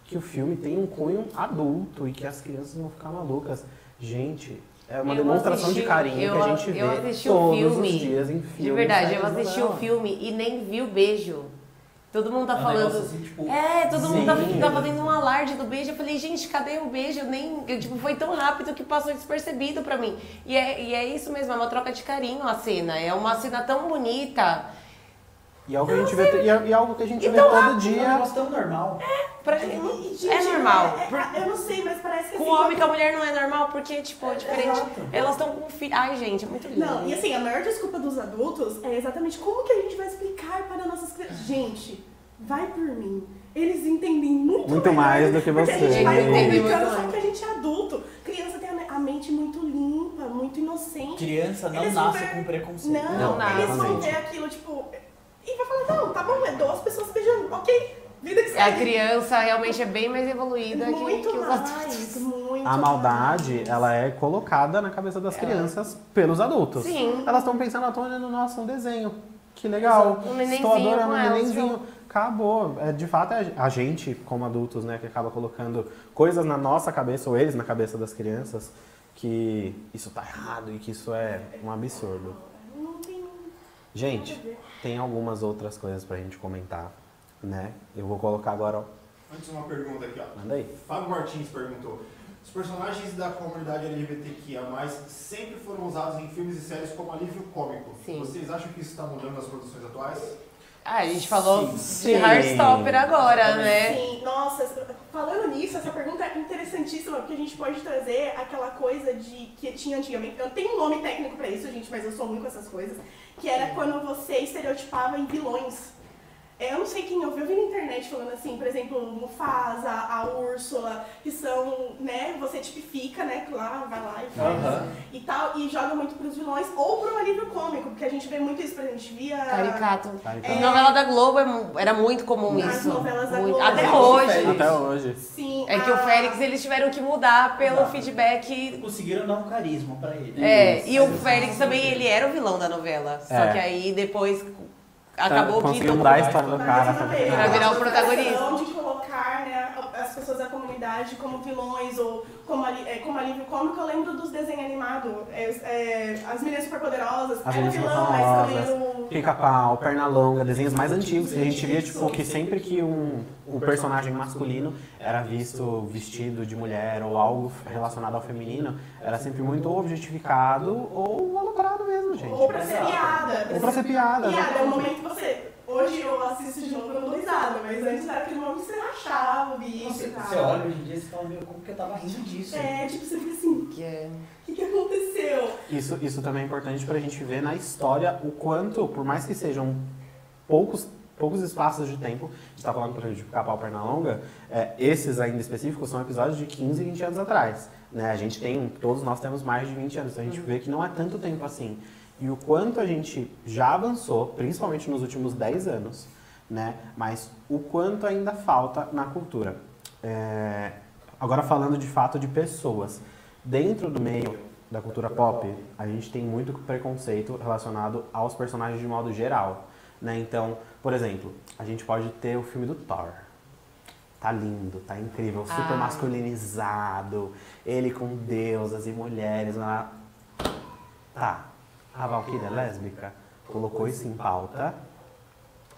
Que o filme tem um cunho adulto e que as crianças vão ficar malucas. Gente, é uma Eu demonstração assisti- de carinho eu- que a gente eu vê assisti o todos filme, os dias em filmes. De verdade, eu assisti o filme e nem vi o beijo. Todo mundo tá É falando. assim, tipo, É, todo mundo tá, tá fazendo um alarde do beijo. Eu falei, gente, cadê o beijo? Eu nem. eu, tipo, foi tão rápido que passou despercebido pra mim. E é, e é isso mesmo, é uma troca de carinho a cena. É uma cena tão bonita. E é algo que a gente vê, e é, e é algo que a gente vê Então, todo é um dia. negócio tão normal. Pra, E, gente, é normal. é- é- eu não sei, mas parece que Com assim, o homem e com a mulher não é normal, porque, tipo, é diferente. Exato. Elas estão com filho. Ai, gente, é muito lindo. Não, e assim, a maior desculpa dos adultos é exatamente como que a gente vai explicar para nossas crianças. Gente, vai por mim. Eles entendem muito, Muito mais do que porque a gente você. vai Eles entendem complicando, muito só que a gente é adulto. Criança tem a me- a mente muito limpa, muito inocente. Criança não Eles nasce ver- com preconceito. Não, Não nasce. eles vão ver aquilo, tipo... E vai falar, não, tá bom, é duas pessoas beijando, ok. Vida que segue. A criança realmente é bem mais evoluída que, muito que os mais, adultos. muito A maldade, mais. ela é colocada na cabeça das crianças pelos adultos. Sim. Elas estão pensando, ah, tô olhando, nossa, um desenho. Que legal. Um nenenzinho Estou adorando um elas, nenenzinho. Acabou. É, de fato, é a gente, como adultos, né, que acaba colocando coisas na nossa cabeça, ou eles na cabeça das crianças, que isso tá errado e que isso é um absurdo. Não tem Gente. Tem algumas outras coisas pra gente comentar, né? Eu vou colocar agora, ó. Antes uma pergunta aqui, ó. Manda aí. Fábio Martins perguntou: Os personagens da comunidade LGBTQIA+, sempre foram usados em filmes e séries como alívio cômico. Sim. Vocês acham que isso está mudando nas produções atuais? Ah, a gente falou Sim. de Heartstopper agora, né? Sim, nossa, falando nisso, essa pergunta é interessantíssima, porque a gente pode trazer aquela coisa de que tinha antigamente. Eu tenho um nome técnico pra isso, gente, mas eu sou ruim com essas coisas. Que era quando você estereotipava em vilões. É, Eu não sei quem ouviu, eu vi na internet falando assim, por exemplo, Mufasa, a Úrsula, que são, né, você tipifica, né, lá, vai lá e faz Aham. e tal, e joga muito pros vilões ou pro alívio cômico, porque a gente vê muito isso, por exemplo, a gente via... Caricato. Caricato. Em novela da Globo é era muito comum Nas isso. novelas da Muito. Globo. Até Até hoje. Félix. Até hoje. Sim, É que o a- Félix eles tiveram que mudar pelo Exato. feedback. Conseguiram dar um carisma pra ele. É, e o Félix também, ele era o vilão da novela. Só É. que aí depois acabou que Conseguiu todo mudar a história do cara. Pra virar o protagonista. questão de colocar né, as pessoas como vilões ou como, é, como alívio cômico, eu lembro dos desenhos animados. É, é, as meninas superpoderosas, As era vilão, mas também o... Pica-pau, perna longa, desenhos mais antigos que a gente via, tipo, que sempre que um, um personagem masculino era visto vestido de mulher ou algo relacionado ao feminino, era sempre muito objetificado ou aloprado mesmo, gente. Ou pra ser piada. Ou pra ser piada? Piada, é o momento que você... Hoje eu assisto de novo e risada, mas antes era aquele momento que você rachava o bicho Você, e tal. você olha hoje em dia e fala, meu, como que eu tava rindo disso? É, tipo, você fica assim, Que é- o que, que aconteceu? Isso, isso também é importante pra gente ver na história o quanto, por mais que sejam poucos, poucos espaços de tempo, a gente tá falando, por exemplo, de Pica-Pau Perna Longa, é, esses ainda específicos são episódios de 15 e 20 anos atrás. Né? A gente tem, todos nós temos mais de 20 anos, então a gente vê que não é tanto tempo assim. E o quanto a gente já avançou, principalmente nos últimos 10 anos, né? mas o quanto ainda falta na cultura. É, agora falando de fato de pessoas. Dentro do meio da cultura pop, a gente tem muito preconceito relacionado aos personagens de modo geral. Né? Então, por exemplo, a gente pode ter o filme do Thor. Tá lindo, tá incrível, super Ah. masculinizado, ele com deusas e mulheres. Lá. Tá, a Valkyria é lésbica, colocou isso em pauta,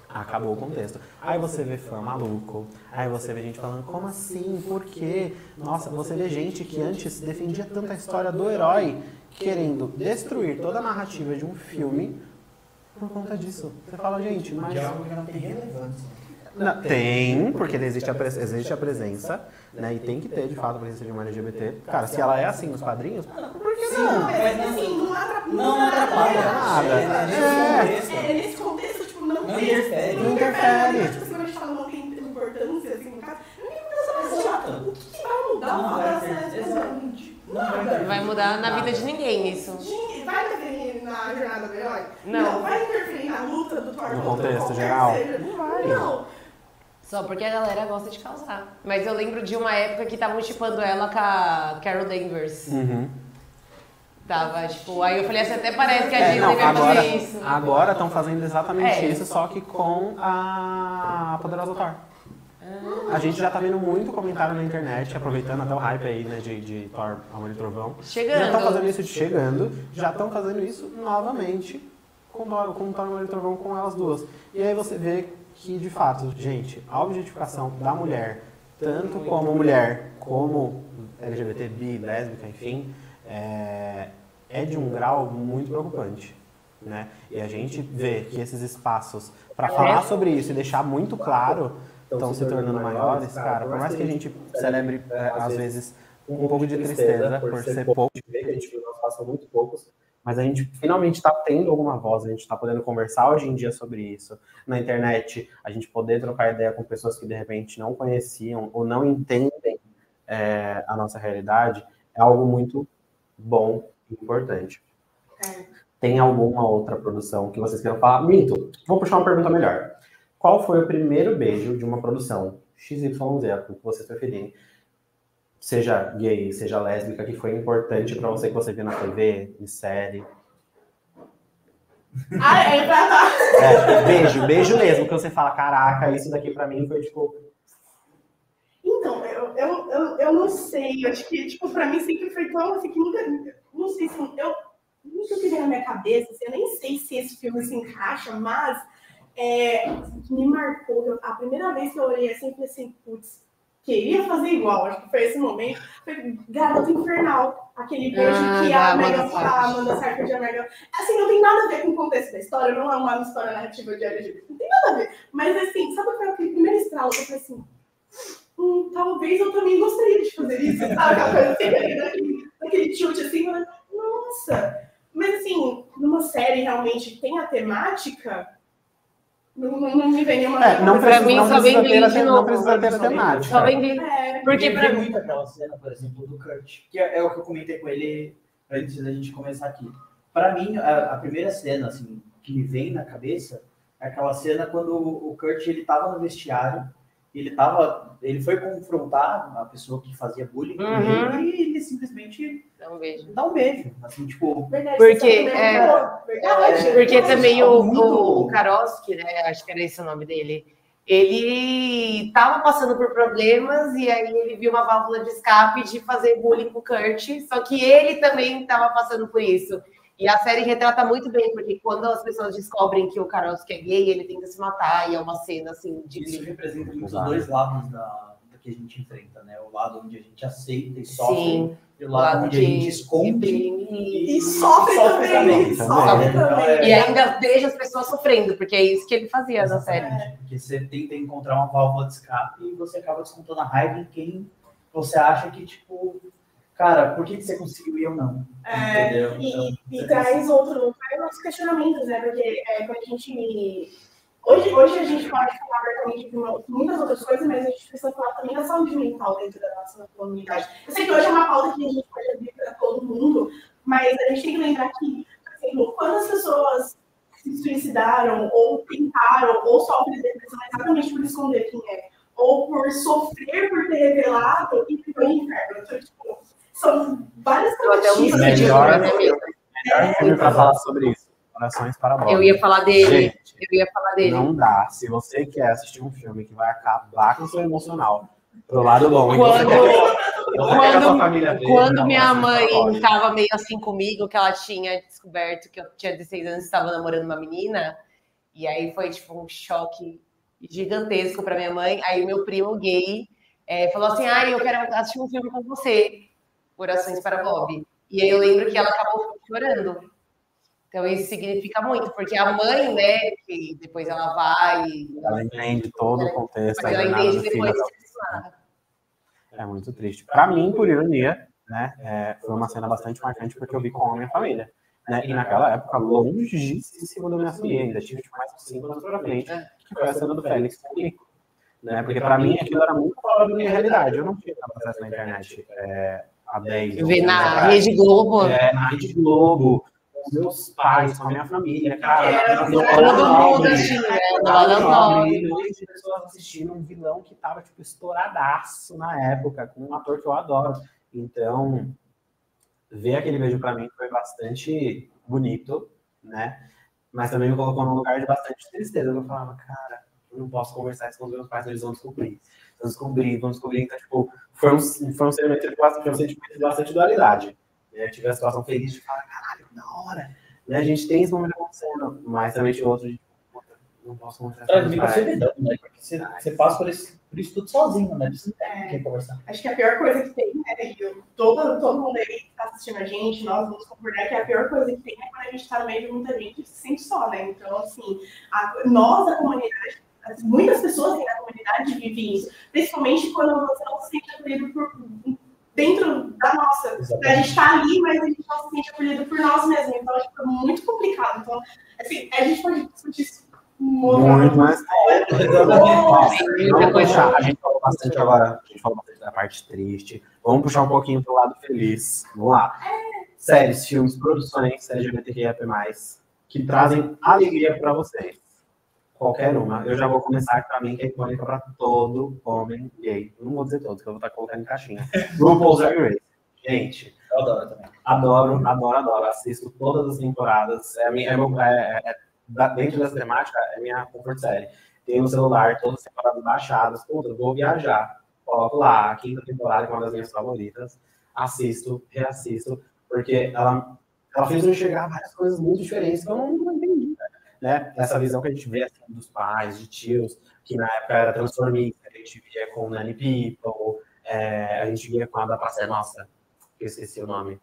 acabou o contexto. Aí você vê fã maluco, aí você vê gente falando, como assim, por quê? Nossa, você vê gente que antes defendia tanto a história do herói, querendo destruir toda a narrativa de um filme por conta disso. Você fala, gente, mas... De algo que não tem relevância. Não, tem, porque existe a, pres- existe a presença, né? E tem que ter, de fato, a presença de uma LGBT. Cara, se ela é assim nos quadrinhos, por que Sim, não? Mas assim, não atrapalha. Não atrapalha nada. É, nesse É. contexto. É, nesse contexto, tipo, não, interfere. Não interfere. Tipo, assim, quando a gente fala não tem importância, assim, no caso, não tem importância, o que, que vai mudar fato vai Nada. mudar na vida de ninguém isso. Vai interferir na jornada do herói? Não. Vai interferir na luta do Thor No contexto qualquer geral? seja? Não vai. Não. Só porque a galera gosta de causar. Mas eu lembro de uma época que estavam chipando ela com a Carol Danvers. Uhum. Tava, tipo, aí eu falei assim, até parece que a É, Disney não, vai agora fazer isso. agora estão fazendo exatamente É. isso, só que com a Poderosa Thor. A gente já tá vendo muito comentário na internet, aproveitando até o hype aí, né, de, de Thor, Amor e Trovão. Chegando. Já estão fazendo isso de chegando, já estão fazendo isso novamente com, Thor- com Thor, Amor e Trovão com elas duas. E aí você vê que, de fato, gente, a objetificação da mulher, tanto como mulher, como LGBT, bi, lésbica, enfim, é, é de um grau muito preocupante. Né? E a gente vê que esses espaços para falar sobre isso e deixar muito claro estão se tornando maiores, cara, por mais que a gente celebre, é, às vezes, um pouco de tristeza por ser pouco, a gente vê que a gente viu nós façam muito poucos, mas a gente finalmente está tendo alguma voz, a gente está podendo conversar hoje em dia sobre isso. Na internet, a gente poder trocar ideia com pessoas que de repente não conheciam ou não entendem é, a nossa realidade, é algo muito bom e importante. É. Tem alguma outra produção que vocês queiram falar? Minto, vou puxar uma pergunta melhor. Qual foi o primeiro beijo de uma produção XYZ, o que vocês preferirem? Seja gay, seja lésbica, que foi importante pra você que você viu na TV, em série. Ah, é pra dar. É, beijo, beijo mesmo, que você fala, caraca, isso daqui pra mim foi tipo. Então, eu, eu, eu, eu não sei. Eu acho que, tipo, pra mim sempre foi tão assim que nunca. Não sei se. Eu nunca tive na minha cabeça, assim, eu nem sei se esse filme se encaixa, mas é, me marcou, eu- a primeira vez que eu olhei assim, eu falei assim, putz, queria fazer igual. Acho que foi esse momento. Foi Garota Infernal. Aquele beijo Ah, que a Amanda Seyfried. a Amanda Seyfried e a Megan. Assim, não tem nada a ver com o contexto da história, não é uma história narrativa de LGBT. Não tem nada a ver. Mas assim, sabe aquele primeiro estralo que eu falei assim? Hum, talvez eu também gostaria de fazer isso, sabe? Aquela coisa assim, daquele, daquele, tilt assim, nossa. Mas assim, numa série realmente que tem a temática, não, não, não me vem nenhuma. É, não Pra precisa, mim, não só vem Glee não precisa ter a Só vem- temática. Só vem Glee. É, Porque eu pra muito aquela cena, por exemplo, do Kurt, que é, é o que eu comentei com ele antes da gente começar aqui. Pra mim, a, a primeira cena assim que me vem na cabeça é aquela cena quando o o Kurt ele tava no vestiário, ele tava, ele foi confrontar a pessoa que fazia bullying com Uhum. ele e ele simplesmente Dá um beijo. dá um beijo, assim, tipo, verdade, Porque, é, verdade. Porque também o, Muito- o, Karofsky, né? Acho que era esse o nome dele. Ele estava passando por problemas e aí ele viu uma válvula de escape de fazer bullying com o Kurt, só que ele também estava passando por isso. E a série retrata muito bem, porque quando as pessoas descobrem que o Karofsky é gay, ele tenta se matar e é uma cena assim de isso representa muito os dois lados da, da que a gente enfrenta, né? O lado onde a gente aceita e sofre, Sim, e o o lado lado onde a gente esconde reprime e, E sofre também, e sofre Então, também. é- e ainda deixa as pessoas sofrendo, porque é isso que ele fazia na série. Porque você tenta encontrar uma válvula de escape e você acaba descontando a raiva em quem você acha que, tipo, cara, por que, que você conseguiu e eu não? É, Entendeu? E, Então, e traz outro, traz outros questionamentos, né? Porque é, quando a gente. Hoje, hoje a gente pode falar abertamente de uma- muitas outras coisas, mas a gente precisa falar também da saúde mental dentro da nossa comunidade. Eu sei que hoje é uma pauta que a gente pode abrir para todo mundo, mas a gente tem que lembrar que, por exemplo, quantas pessoas se suicidaram, ou tentaram, ou sofrem de depressão exatamente por esconder quem é, ou por sofrer por ter revelado e ficou em inferno. Então, tipo, são várias Eu até um tentativas. Melhor- né, meu? Melhor filme pra falar sobre isso. Orações para Bob. Eu ia falar dele, Gente, eu ia falar dele. não dá. Se você quer assistir um filme que vai acabar com o seu emocional, pro lado bom. e Quando- veja, Quando não, minha mãe para estava meio assim comigo, que ela tinha descoberto que eu tinha 16 anos e estava namorando uma menina, e aí foi tipo um choque gigantesco para minha mãe. Aí meu primo gay eh, falou assim: Ah, eu quero assistir um filme com você, Orações para Bob. E aí eu lembro que ela acabou chorando. Então isso significa muito, porque a mãe, né, que depois ela vai, Ela entende todo o contexto, mas ela entende depois que É muito triste. Pra mim, por ironia, né, é, foi uma cena bastante marcante porque eu vi com a minha família. Né? E naquela época, longíssimo da minha família, ainda tive tipo, mais uns 5 anos pra frente, que foi a cena do Félix com o Nico. Né? Porque pra mim aquilo era muito fora da minha realidade. Eu não tinha acesso na internet é, há 10 Ver 11 anos na. Rede Globo. É, na Rede Globo, os meus pais, com a minha família, cara. no Todo mundo assistindo, né? no No Lado Lado Nobre, Nobre. milhões de pessoas assistindo um vilão que tava, tipo, estouradaço na época, com um ator que eu adoro. Então, ver aquele beijo pra mim foi bastante bonito, né? Mas também me colocou num lugar de bastante tristeza. Eu falava, cara, eu não posso conversar isso com os meus pais, eles vão descobrir. Vão descobrir, vão descobrir. Então, tipo, foi um, foi um sentimento de bastante, foi um sentimento de bastante dualidade. Né? Eu tive a situação feliz de falar, caralho, que da hora. Né? A gente tem esse momento acontecendo, mas também tinha outro de, não posso você pais. ver, não, né? Porque você, você passa por, esse, por isso tudo sozinho, né? Você não tem com quem conversar. Acho que a pior coisa que tem, né, e eu- todo, todo mundo aí que tá assistindo a gente, nós vamos concordar que a pior coisa que tem é quando a gente tá no meio de muita gente e se sente só, né? Então, assim, a- nós, a comunidade, muitas pessoas aí na comunidade vivem isso, principalmente quando você não se sente acolhido por, dentro da nossa. A Exatamente. gente tá ali, mas a gente não se sente acolhido por nós mesmos. Então, acho que é muito complicado. Então, assim, a gente pode discutir isso Muito mais. Vamos puxar, a gente falou bastante agora, a gente falou bastante da parte triste. Vamos puxar um pouquinho pro lado feliz. Vamos lá. Séries, filmes, produções LGBTQIA+, que trazem alegria pra vocês. Qualquer uma. Eu já vou começar pra mim, que é icônica pra todo homem gay. Não vou dizer todos, que eu vou estar colocando em caixinha. (laughs) RuPaul's Drag Race. Gente, Eu adoro também. Adoro, adoro, adoro. Assisto todas as temporadas. É, minha, é, é- é- dentro dessa temática, é minha comfort série. Tenho no celular todas as temporadas baixadas. Puta, vou viajar. Coloco lá, a quinta temporada, que é uma das minhas favoritas. Assisto, reassisto, porque ela, ela fez eu enxergar várias coisas muito diferentes que eu não, não. Né? Essa visão que a gente vê assim, dos pais, de tios, que na época era transformista, que a gente via com Nanny People, é, a gente via com a da Praça Nossa, que eu esqueci o nome.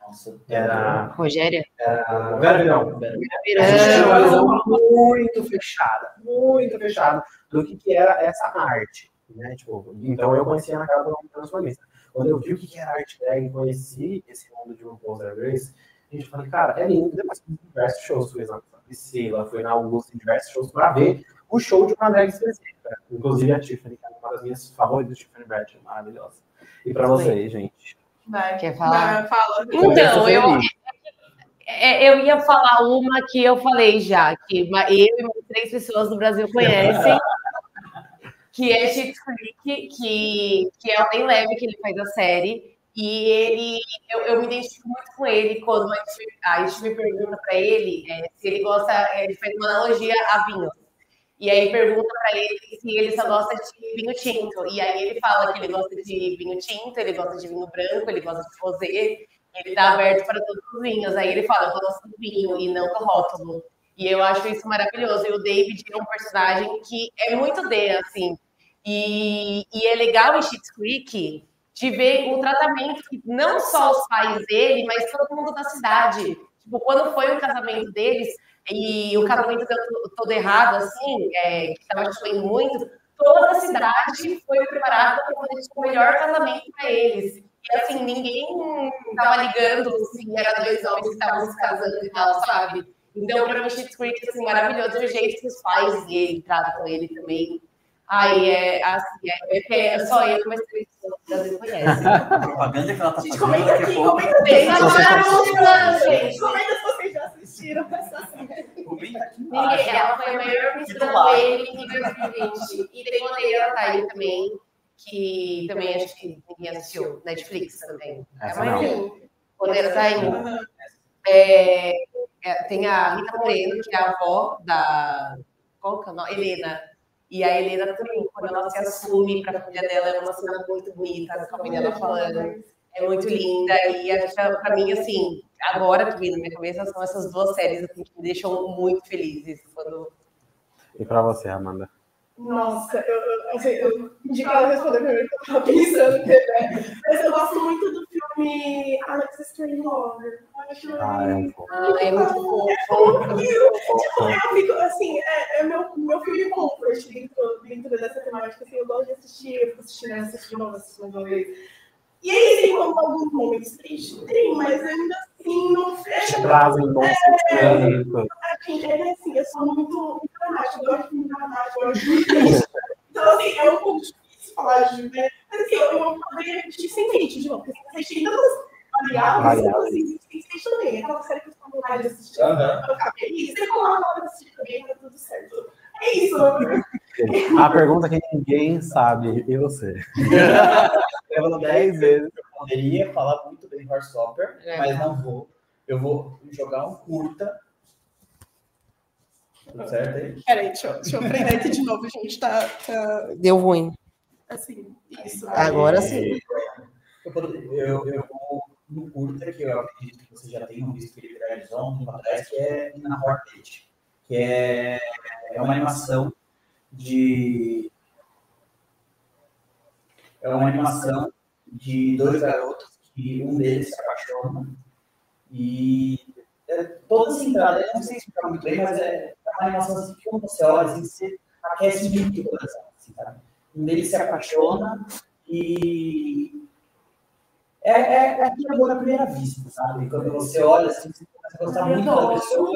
Nossa. Era Rogéria? a Vera Verão. Vera. Tinha uma visão muito fechada, muito fechada do que, que era essa arte. Né? Tipo, então eu conhecia na cara do transformista. Quando eu vi o que, que era arte drag e conheci esse mundo de RuPaul's Drag Race, a gente falou, cara, é lindo. Depois em diversos shows, fui na Priscila, fui na Augusta, em diversos shows para ver o show de uma drag específica. Inclusive a Tiffany, que é uma das minhas favoritas, Tiffany Bradshaw, maravilhosa. E para vocês, gente. Vai, Quer falar? vai, fala. Então, eu, é, eu ia falar uma que eu falei já, que eu e mais três pessoas do Brasil conhecem, (laughs) que é Schitt's Creek, que, que é o bem leve que ele faz a série. E ele, eu, eu me identifico muito com ele quando a gente, a gente me pergunta para ele é, se ele gosta, ele faz uma analogia a vinho. E aí pergunta para ele se ele só gosta de vinho tinto. E aí ele fala que ele gosta de vinho tinto, ele gosta de vinho branco, ele gosta de rosé, ele tá aberto para todos os vinhos. Aí ele fala, eu gosto do vinho e não do rótulo. E eu acho isso maravilhoso. E o David é um personagem que é muito D, assim. E, e é legal em Schitt's Creek de ver o tratamento que não só os pais dele, mas todo mundo da cidade. Tipo, quando foi o casamento deles, e o casamento deu to- todo errado, assim, é, que estava chovendo muito, toda a cidade foi preparada para fazer tipo, o melhor casamento para eles. E assim, ninguém tava ligando se era dois homens que estavam se casando e tal, sabe? Então, para mim, Schitt's Creek, assim, maravilhoso. E o jeito que os pais dele tratam ele também. Ai, é assim, é, é, é só eu, mas Brasil. A propaganda que ela tá Gente, fazendo comenta aqui, comenta aqui. Uma gente. Comenta se vocês já assistiram essa série. Comenta aqui embaixo. ela foi a maior mistura lado. dele em 2020. E tem Odeia Taí também, que também acho que ninguém assistiu. Netflix também. Essa é não. uma Odeia Taí. É, é, tem a Rita Moreno, que é a avó da. Qual que é o nome? Helena. E a Helena também, quando ela se assume para a família dela, é uma cena muito bonita, a família dela falando. É muito linda. E pra mim, assim, agora que vem na minha cabeça, são essas duas séries assim, que me deixam muito felizes. Quando... E pra você, Amanda? Nossa, eu, eu, assim, eu pedi pra ela responder primeiro, porque eu tava pensando, né? Mas eu gosto muito do filme Alex Strangelover. Eu acho Ah, é um pouco. Ah, é muito fofo. Tipo, eu fico, assim, é, é meu, meu filme comfort dentro, dentro dessa temática, assim, eu gosto de assistir, eu fico assistindo, assistindo de novo, assistindo vez. E aí, tem como alguns momentos tristes? Tem, mas ainda assim, não fecha Trazem bons sentimentos. Assim, é assim, eu sou muito, muito dramática, eu gosto de filme dramático, eu gosto de triste. Então, assim, é um pouco difícil falar de, né? Mas, assim, eu, eu poderia repetir sem mente, de novo, porque assiste tantas variáveis, Variáveis. assim, sem mente também. É aquela série que eu estou vontade de assistir. Aham. Eu ficar feliz, você coloca na hora de assistir também, tá tudo certo. É isso. A pergunta que ninguém sabe, e você? (laughs) Eu falo dez vezes. Poderia falar muito bem Heartstopper, É. mas não vou. Eu vou jogar um curta Tudo certo aí? Peraí, deixa, eu- deixa eu aprender aqui de novo, gente. Tá, tá Deu ruim. Assim, isso. Agora sim. Eu, pod- eu, eu vou no curta, que eu acredito que vocês já tenham visto que ele viralizou um tempo atrás, que é Na Hornet, que é, é uma animação de. É uma animação de dois garotos que um deles se apaixona e é, toda essa entrada, eu não sei explicar muito bem, mas é, é uma animação assim que quando você olha, assim, você aquece muito o coração, assim, sabe? Deles se apaixona e é, é, é aquele amor à primeira vista, sabe? Quando você olha assim, você começa a gostar muito da pessoa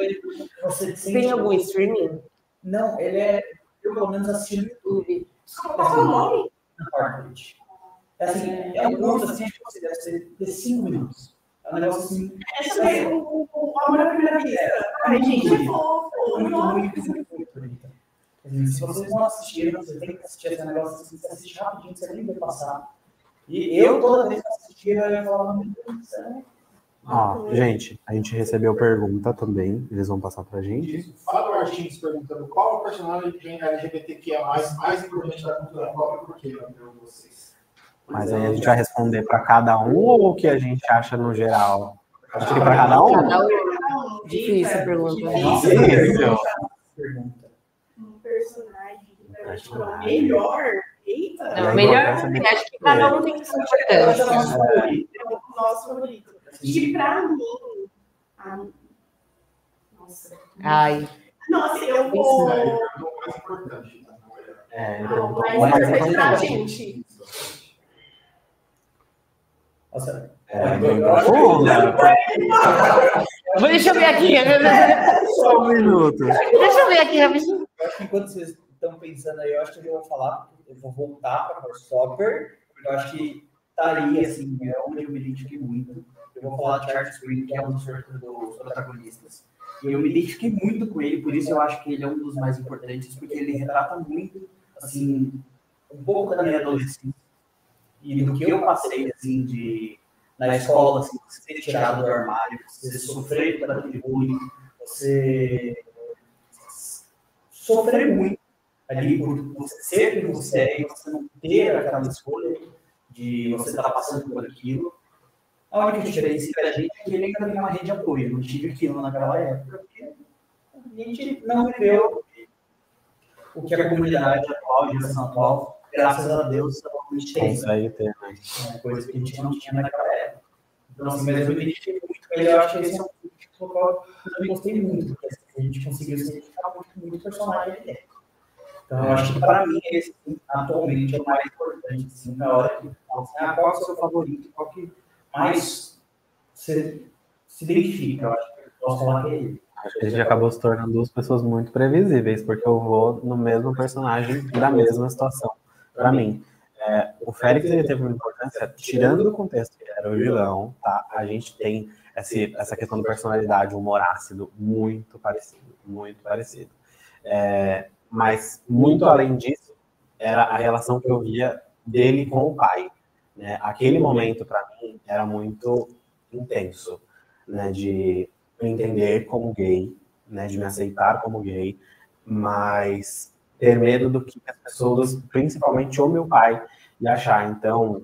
você sente. Tem algum streaming? Não, ele é. Eu pelo menos assisti no YouTube. Qual é o nome? Na Fortnite. É assim, é um curso assim, que você deve ser de 5 minutos. É um negócio assim. É sobre o, o, amor à primeira vista. Ai, gente, é fofo. Muito, muito, muito, muito bonita. Se vocês não assistiram, você tem que assistir esse negócio você assiste rapidinho, você nem vai passar. E eu, toda vez que assistia, eu ia falar, meu Deus do céu. Ó, gente, a gente recebeu pergunta também, eles vão passar pra gente. Fábio Martins perguntando qual é o personagem LGBTQIA mais, mais importante da cultura pop e por de vocês? Mas aí a gente vai responder pra cada um ou o que a gente acha no geral? Acho que pra cada um? Difícil a pergunta. Isso. Pergunta. Um personagem. Personagem. Melhor. Eita. É Não, melhor, importante acho que cada um tem sua importância. É o nosso favorito. E pra mim. a- Nossa. Ai, Nossa, eu vou. É, mais importante. né? É- É, Não, perguntou mas importante pra importante. gente. Nossa, É. Deixa eu ver aqui. (laughs) Só um minuto. Deixa eu ver aqui, rapidinho. Acho que enquanto vocês estão pensando aí, eu acho que eu vou falar, eu vou voltar para o Stopper, porque eu acho que tá ali, assim, é onde eu me identifiquei muito. Eu vou falar de Charles Green, que é um dos dos protagonistas. E eu me identifiquei muito com ele, por isso eu acho que ele é um dos mais importantes, porque ele retrata muito, assim, um pouco da minha adolescência. E do que eu passei, assim, de na escola, assim, você ser tirado do armário, você sofrer aquele bullying, você sofrer muito ali por você ser quem você é e você não ter aquela escolha de você estar passando por aquilo. A única diferença entre a gente é que ele ainda tem uma rede de apoio. Eu não tive aquilo naquela época, porque a gente não viveu o que a comunidade atual, a geração atual, graças a Deus, atualmente tem. Consegue ter, né? É coisa que a gente não tinha naquela época. Então, assim, mas eu me identifiquei muito com ele. Eu acho que esse é um qual eu também gostei muito, porque assim, a gente conseguiu se identificar muito com muito personagem dele. Então, eu acho que para mim, esse atualmente é o mais importante, assim, na hora que fala assim, ah, qual é o seu favorito, qual que mais você se identifica. Eu acho que eu posso falar que é ele. Acho que a gente acabou se tornando duas pessoas muito previsíveis, porque eu vou no mesmo personagem da mesma situação. Pra mim, é, o Félix ele teve uma importância, tirando do contexto que era o vilão, tá? A gente tem esse, essa questão da personalidade, humor ácido, muito parecido, muito parecido. É, mas, muito além disso, era a relação que eu via dele com o pai. Né? Aquele momento, para mim, era muito intenso, né? De me entender como gay, né? De me aceitar como gay, mas ter medo do que as pessoas, principalmente o meu pai, ia achar. Então,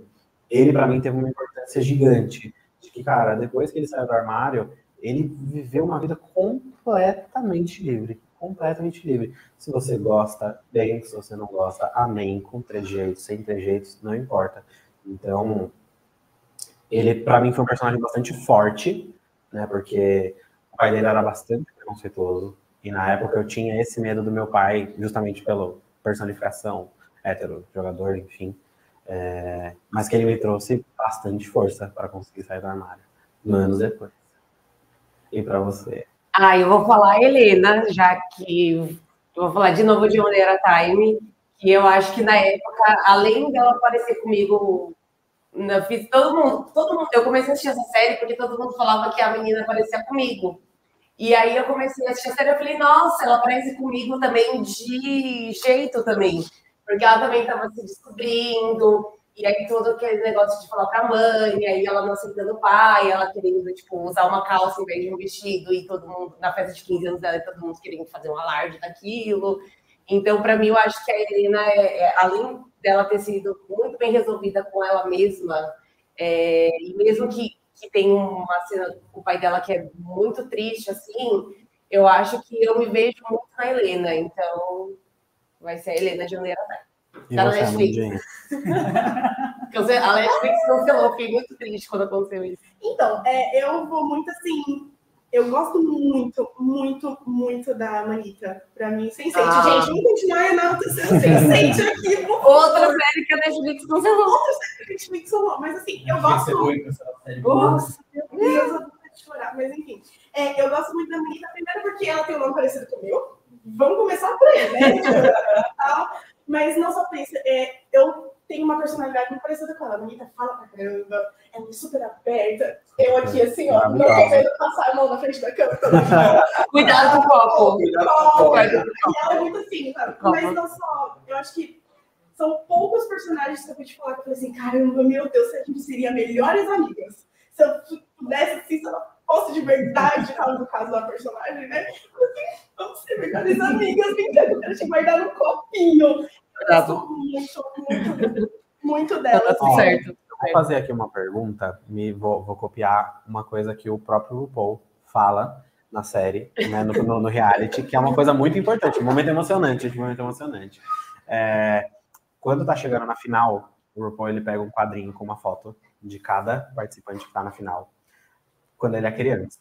ele para mim teve uma importância gigante. De que, cara, depois que ele saiu do armário, ele viveu uma vida completamente livre. Completamente livre. Se você gosta, bem. Se você não gosta, amém. Com trejeitos, sem trejeitos, não importa. Então, ele para mim foi um personagem bastante forte, né? Porque o pai dele era bastante preconceituoso. E na época eu tinha esse medo do meu pai, justamente pela personificação hétero, jogador, enfim. É, mas que ele me trouxe bastante força para conseguir sair do armário. Anos depois. E para você? Ah, eu vou falar Helena, já que eu vou falar de novo de Maneira Time, que eu acho que na época, além dela aparecer comigo, na, fiz todo mundo, todo mundo, eu comecei a assistir essa série porque todo mundo falava que a menina aparecia comigo. E aí eu comecei a assistir a série e falei, nossa, ela aparece comigo também de jeito também. Porque ela também estava se descobrindo. E aí todo aquele negócio de falar pra mãe, aí ela não aceitando o pai, ela querendo, tipo, usar uma calça em vez de um vestido, e todo mundo, na festa de 15 anos dela, e todo mundo querendo fazer um alarde daquilo. Então, para mim, eu acho que a Helena, é, é, além dela ter sido muito bem resolvida com ela mesma, é, e mesmo que, que tem uma cena com o pai dela que é muito triste, assim, eu acho que eu me vejo muito na Helena. Então, vai ser a Helena de Janeiro até. E Da você, Netflix. (laughs) A Netflix cancelou, fiquei muito triste quando aconteceu isso. Então, é, eu vou muito assim. Eu gosto muito, muito, muito da Manita. Pra mim, Sense8. Ah. Gente, vamos continuar enaltecendo (laughs) Sense8 aqui. por Outra série que a Netflix cancelou. Netflix falou, Mas assim, eu gosto série. Nossa, meu Deus, eu vou chorar. Mas enfim, é, eu gosto muito da Manita, primeiro porque ela tem um nome parecido com o meu. Vamos começar por ele, né? (laughs) Mas não só por isso, é, eu tenho uma personalidade muito parecida com ela. A Manita fala pra caramba, ela é super aberta. Eu aqui, assim, ó, não tô vendo passar a mão na frente da câmera. (laughs) Cuidado com o copo. Copo. E ela é muito assim, sabe? Mas não só, eu acho que são poucos personagens que eu vou te falar que eu falei assim, caramba, meu Deus, a gente seria melhores amigas. Se eu pudesse, assim, se eu fosse de verdade, no caso da personagem, né? Assim, vamos ser melhores amigas, mentira, eu quero te guardar no copinho. Eu Cuidado. gosto muito, muito, muito Tá dela. tudo certo. Vou fazer aqui uma pergunta, me vou, vou copiar uma coisa que o próprio RuPaul fala na série, né, no, no- no reality, que é uma coisa muito importante, um momento emocionante, um momento emocionante. É, quando tá chegando na final, o RuPaul ele pega um quadrinho com uma foto de cada participante que tá na final, quando ele é criança.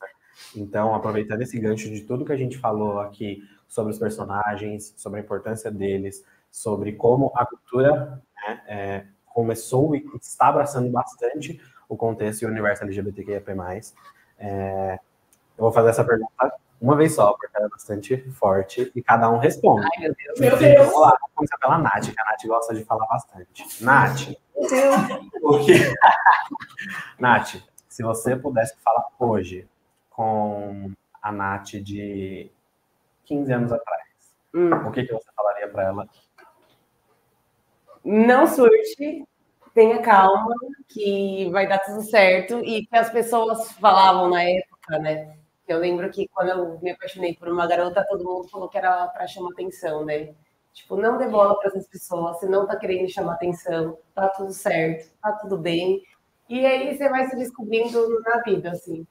Então, aproveitando esse gancho de tudo que a gente falou aqui sobre os personagens, sobre a importância deles, sobre como a cultura né, é, começou e está abraçando bastante o contexto e o universo LGBTQIAP+. É, eu vou fazer essa pergunta uma vez só, porque ela é bastante forte, e cada um responde. Ai, meu Deus. Meu Deus. Vamos lá, vamos começar pela Nath, que a Nath gosta de falar bastante. Nath, o que... (laughs) Nath, se você pudesse falar hoje com a Nath de 15 anos atrás, Hum. o que, que você falaria para ela? Não surte, tenha calma, que vai dar tudo certo. E que as pessoas falavam na época, né? Eu lembro que quando eu me apaixonei por uma garota, todo mundo falou que era para chamar atenção, né? Tipo, não dê bola para essas pessoas, você não tá querendo chamar atenção, tá tudo certo, tá tudo bem. E aí você vai se descobrindo na vida, assim.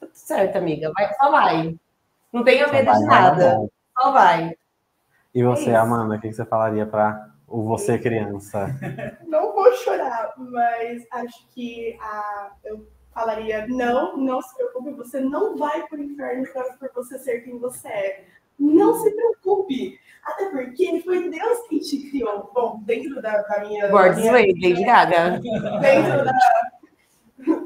Tá tudo certo, amiga, vai, só vai. Não tenha Só medo vai, de nada, só vai. E você, isso. Amanda, o que, você falaria para o você criança? (laughs) Não vou chorar, mas acho que a, eu falaria: não, não se preocupe, você não vai para o inferno por você ser quem você é. Não se preocupe. Até porque foi Deus quem te criou. Bom, dentro da, da minha. Born minha- Lady Gaga. dentro da,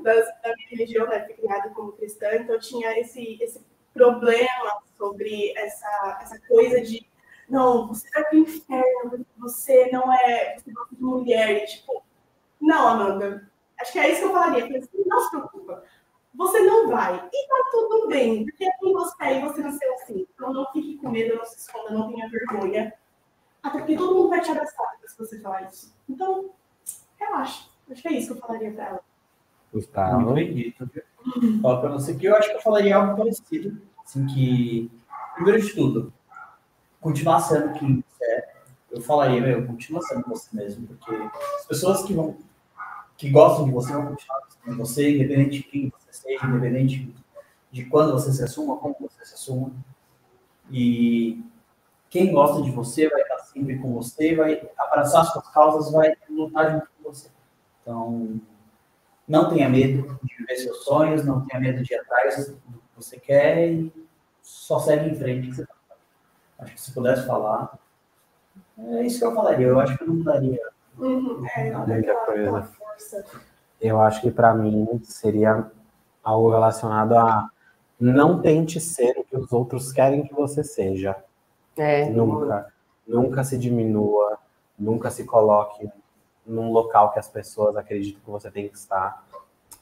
das- da minha religião, né, fui criada como cristã, então eu tinha esse, esse problema sobre essa, essa coisa de não, você vai pro inferno, você não é, você gosta de mulher, e, tipo, não, Amanda, acho que é isso que eu falaria, assim, não se preocupa, você não vai, e tá tudo bem, porque é quem você é e você nasceu assim, então não fique com medo, não se esconda, não tenha vergonha, até porque todo mundo vai te abraçar depois que você falar isso, então, relaxa, acho que é isso que eu falaria pra ela. Gustavo. Muito bem dito. pra você que eu acho que eu falaria algo parecido. Assim que, primeiro de tudo, continuar sendo quem você é. Eu falaria, meu, continua sendo você mesmo, porque as pessoas que vão, que gostam de você vão continuar gostando de você, independente de quem seja, independente de quando você se assuma, como você se assuma. E quem gosta de você vai estar sempre com você, vai abraçar suas causas, vai lutar junto com você. Então, não tenha medo de viver seus sonhos, não tenha medo de ir atrás do que você quer e só segue em frente. que você tá. Acho que se pudesse falar, é isso que eu falaria. Eu acho que eu não mudaria. Uhum, é, força. Eu acho que para mim seria algo relacionado a não tente ser o que os outros querem que você seja. É, Nunca, nunca se diminua, nunca se coloque num local que as pessoas acreditam que você tem que estar.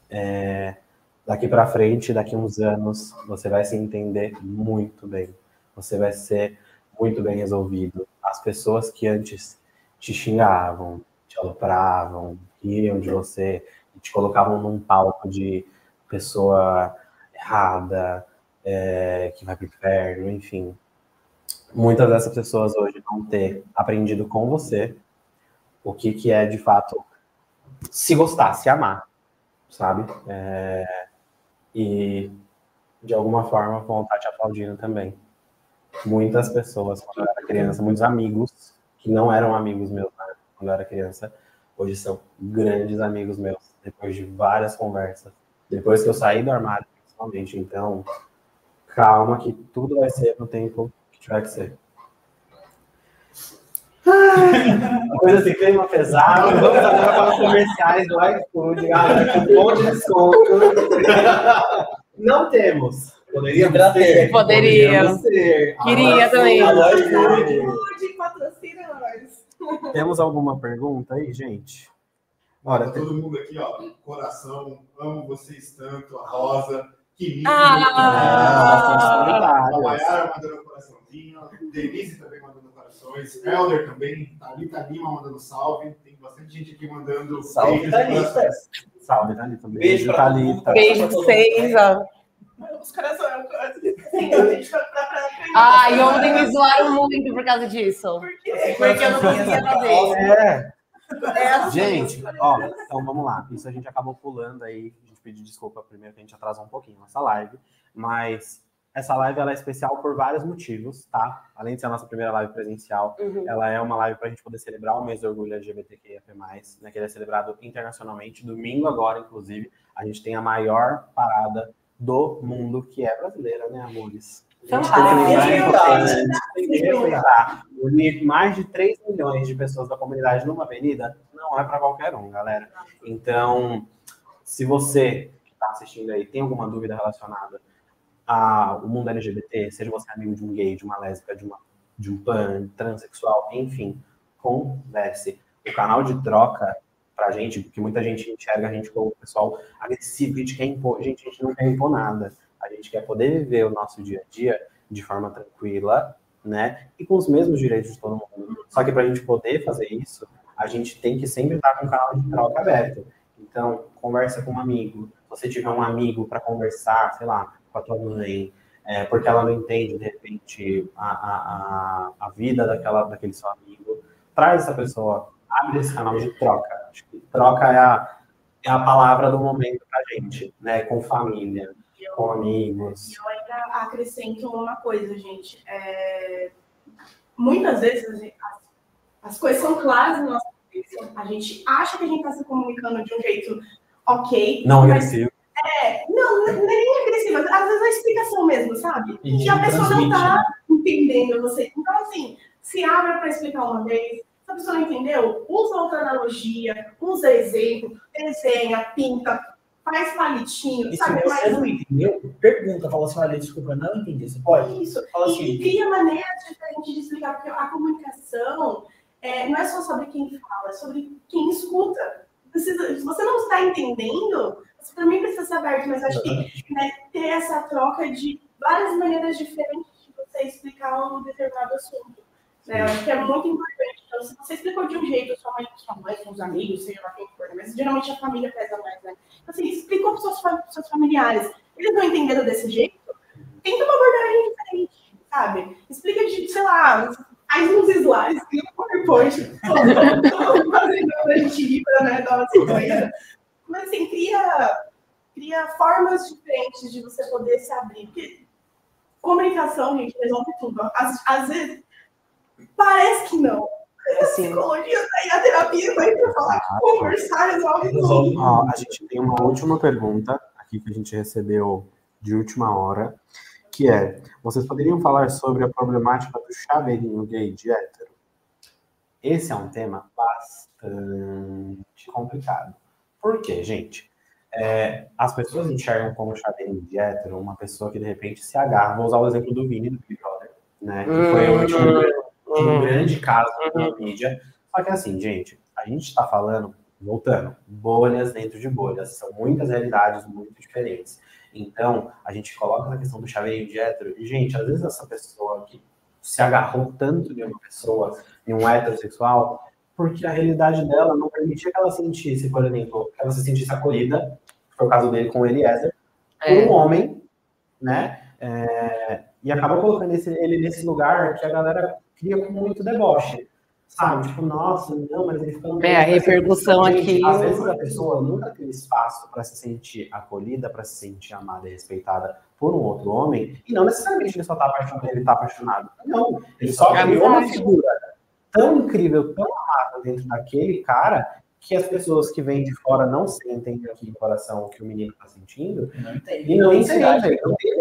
É, daqui para frente, daqui uns anos, você vai se entender muito bem. Você vai ser muito bem resolvido. As pessoas que antes te xingavam, te estupravam, riam de você, te colocavam num palco de pessoa errada, é, que vai pro inferno, enfim. Muitas dessas pessoas hoje vão ter aprendido com você o que, que é de fato se gostar, se amar, sabe? É, e de alguma forma vão estar te aplaudindo também. Muitas pessoas, quando eu era criança, muitos amigos que não eram amigos meus né, quando eu era criança, hoje são grandes amigos meus, depois de várias conversas, depois que eu saí do armário, principalmente. Então, calma que tudo vai ser no tempo que tiver que ser. Uma coisa assim, clima pesado. Vamos agora para os comerciais do iFood, galera, com um monte de desconto. Não temos. Poderíamos ter. Poderíamos. ter. Queria também. Agora, Saúde, patrocina nós. Temos alguma pergunta aí, gente? Olha, tem- todo mundo aqui, ó, coração, amo vocês tanto, a Rosa, que lindo. Ah! A Mayara mandando coraçãozinho, Denise também mandando corações, Elder também, Thalita Lima mandando salve, tem bastante gente aqui mandando Salve, beijos e Thalita. Salve, Thalita. Beijo Thalita. Beijo pra vocês, ó. Os corações, assim, a gente vai pra, pra, pra Ai, ontem me zoaram muito por causa disso. Porque Porque eu não conseguia fazer. É. é Gente, ó, então vamos lá. Isso a gente acabou pulando aí. A gente pediu desculpa primeiro que a gente atrasou um pouquinho nossa live. Mas essa live ela é especial por vários motivos, tá? Além de ser a nossa primeira live presencial, Uhum. ela é uma live para a gente poder celebrar o mês do orgulho LGBTQIA+, né, que ele é celebrado internacionalmente. Domingo agora, inclusive, a gente tem a maior parada do mundo, que é brasileira, né, amores? Que lembrar, é tem que respeitar. Unir mais de 3 milhões de pessoas da comunidade numa avenida não é para qualquer um, galera. Então, se você que está assistindo aí tem alguma dúvida relacionada ao mundo LGBT, seja você amigo de um gay, de uma lésbica, de, uma, de um pan, transexual, enfim, converse. O canal de troca pra gente, porque muita gente enxerga a gente como pessoal agressivo, a gente quer impor, gente, a gente não quer impor nada. A gente quer poder viver o nosso dia a dia de forma tranquila, né? E com os mesmos direitos de todo mundo. Só que para a gente poder fazer isso, a gente tem que sempre estar com o canal de troca aberto. Então, conversa com um amigo. Se você tiver um amigo para conversar, sei lá, com a tua mãe, é, porque ela não entende, de repente, a, a, a, vida daquela, daquele seu amigo, traz essa pessoa, abre esse canal de troca. Acho que troca é a, é a palavra do momento pra gente, né? Com família, com amigos. E eu ainda acrescento uma coisa, gente. É, Muitas vezes gente- as, as coisas são claras na nossa cabeça. A gente acha que a gente está se comunicando de um jeito ok. Não agressivo. é, não, não é nem agressiva. Às vezes é a explicação mesmo, sabe? E E a pessoa não transmite, tá né? entendendo você. Então, assim, se abra para explicar uma vez. Se a pessoa não entendeu, usa outra analogia, usa exemplo, desenha, pinta, faz palitinho, E se sabe? você não entendeu, pergunta, fala assim, olha, desculpa, não entendi. Você pode? Isso. Fala E, assim, e cria maneiras diferentes de explicar, porque a comunicação é, não é só sobre quem fala, é sobre quem escuta. Precisa, se você não está entendendo, você também precisa ser aberto, mas acho que né, ter essa troca de várias maneiras diferentes de você explicar um determinado assunto. Né? Acho que é muito importante. Então, se você explicou de um jeito, sua mãe, sua mãe, com os amigos, seja lá quem for, mas geralmente a família pesa mais, né? Então, assim, explicou para seus, seus familiares, eles não entenderam desse jeito, tenta uma abordagem diferente, sabe? Explica de, sei lá, faz uns slides, cria um PowerPoint, fazendo a gente né, da nossa coisa. Mas assim, cria, cria formas diferentes de você poder se abrir. Porque comunicação, gente, resolve tudo. Às, às vezes, parece que não. Assim. psicologia tá aí, a terapia vai pra falar que conversar resolve tudo. a gente tem uma última pergunta aqui que a gente recebeu de última hora, que é: vocês poderiam falar sobre a problemática do chaveirinho gay de hétero? Esse é um tema bastante complicado. Por quê, gente? É, as pessoas enxergam como chaveirinho de hétero uma pessoa que de repente se agarra. Vou usar o exemplo do Vini do Big Brother, né? Que foi o último de um grande caso na mídia. Só que assim, gente, a gente está falando, voltando, bolhas dentro de bolhas. São muitas realidades muito diferentes. Então, a gente coloca na questão do chaveirinho de hétero. E, gente, às vezes essa pessoa que se agarrou tanto de uma pessoa, em um heterossexual, porque a realidade dela não permitia que ela sentisse, por exemplo, que ela se sentisse acolhida, foi o caso dele com o Eliezer, por É. um homem, né? É, e acaba colocando esse- ele nesse lugar que a galera cria com muito deboche. Sabe? Tipo, nossa, não, mas ele ficando. É, a repercussão aqui- Às vezes a pessoa nunca teve espaço para se sentir acolhida, para se sentir amada e respeitada por um outro homem, e não necessariamente ele só tá apaixonado, ele tá apaixonado. Não, ele só É criou uma figura tão incrível, tão amada dentro daquele cara, que as pessoas que vêm de fora não sentem aqui no coração o que o menino tá sentindo, Não entende. e não Intensidade. entende, não tem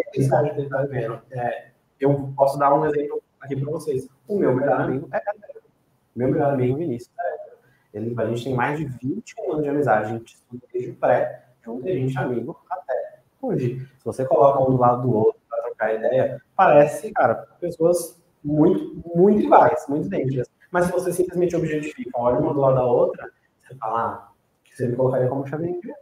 ele tá vivendo. É, eu posso dar um exemplo aqui para vocês. O meu melhor amigo é. Meu melhor amigo Vinícius é. Ele, a gente tem mais de 21 anos de amizade. A gente estuda desde o pré, junto e a gente é amigo até hoje. Se você coloca um do lado do outro para trocar ideia, parece, cara, pessoas muito, muito iguais, muito idênticas. Mas se você simplesmente objetifica, olha uma do lado da outra, você fala, ah, que você me colocaria como chaveirinho.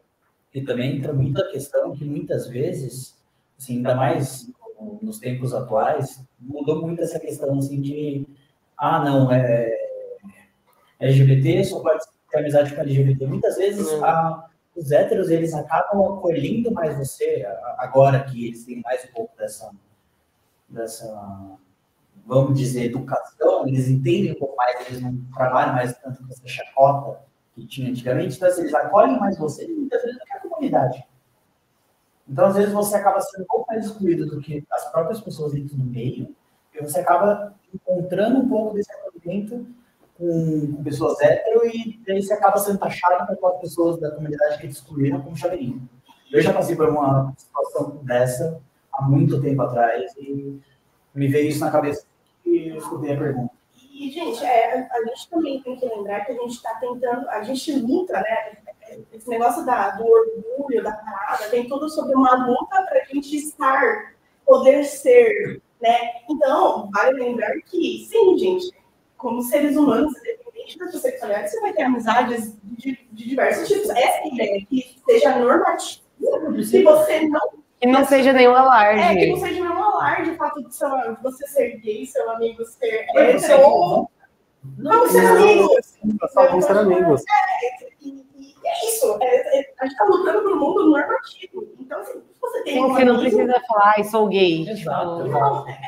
E também entra muita questão que muitas vezes, assim, ainda mais no- nos tempos atuais, mudou muito essa questão assim de ah, não, é LGBT, só pode ter amizade com LGBT. Muitas vezes Hum. a- os héteros eles acabam acolhendo mais você agora que eles têm mais um pouco dessa dessa vamos dizer educação, eles entendem um pouco mais, eles não trabalham mais tanto com essa chacota que tinha antigamente, então eles acolhem mais você e muitas vezes do que a comunidade. Então, às vezes, você acaba sendo um pouco mais excluído do que as próprias pessoas dentro do meio, e você acaba encontrando um pouco desse acolhimento com, pessoas hétero, e daí você acaba sendo taxado com aquelas pessoas da comunidade que te excluíram como chaveirinho. Eu já passei por uma situação dessa há muito tempo atrás, e me veio isso na cabeça e eu escutei a pergunta. E, gente, é, a, gente também tem que lembrar que a gente está tentando, a gente luta, né? Esse negócio da, do orgulho, da parada, vem tudo sobre uma luta para a gente estar, poder ser, né? Então, vale lembrar que, sim, gente, como seres humanos, independente da sua sexualidade, você vai ter amizades de, de diversos tipos. Essa ideia que seja normativa, que você não Que não seja nenhum é, que alarde. não seja nenhum alarde o fato de seu, você ser gay, seu amigo ser hétero, ou vamos ser Não. amigos. Só vão ser amigos. E, e é isso, é- é- a gente tá lutando por um mundo normativo. Então, assim, você tem Sim, um você não precisa falar, ai, sou gay. Exato, Tipo, não, é,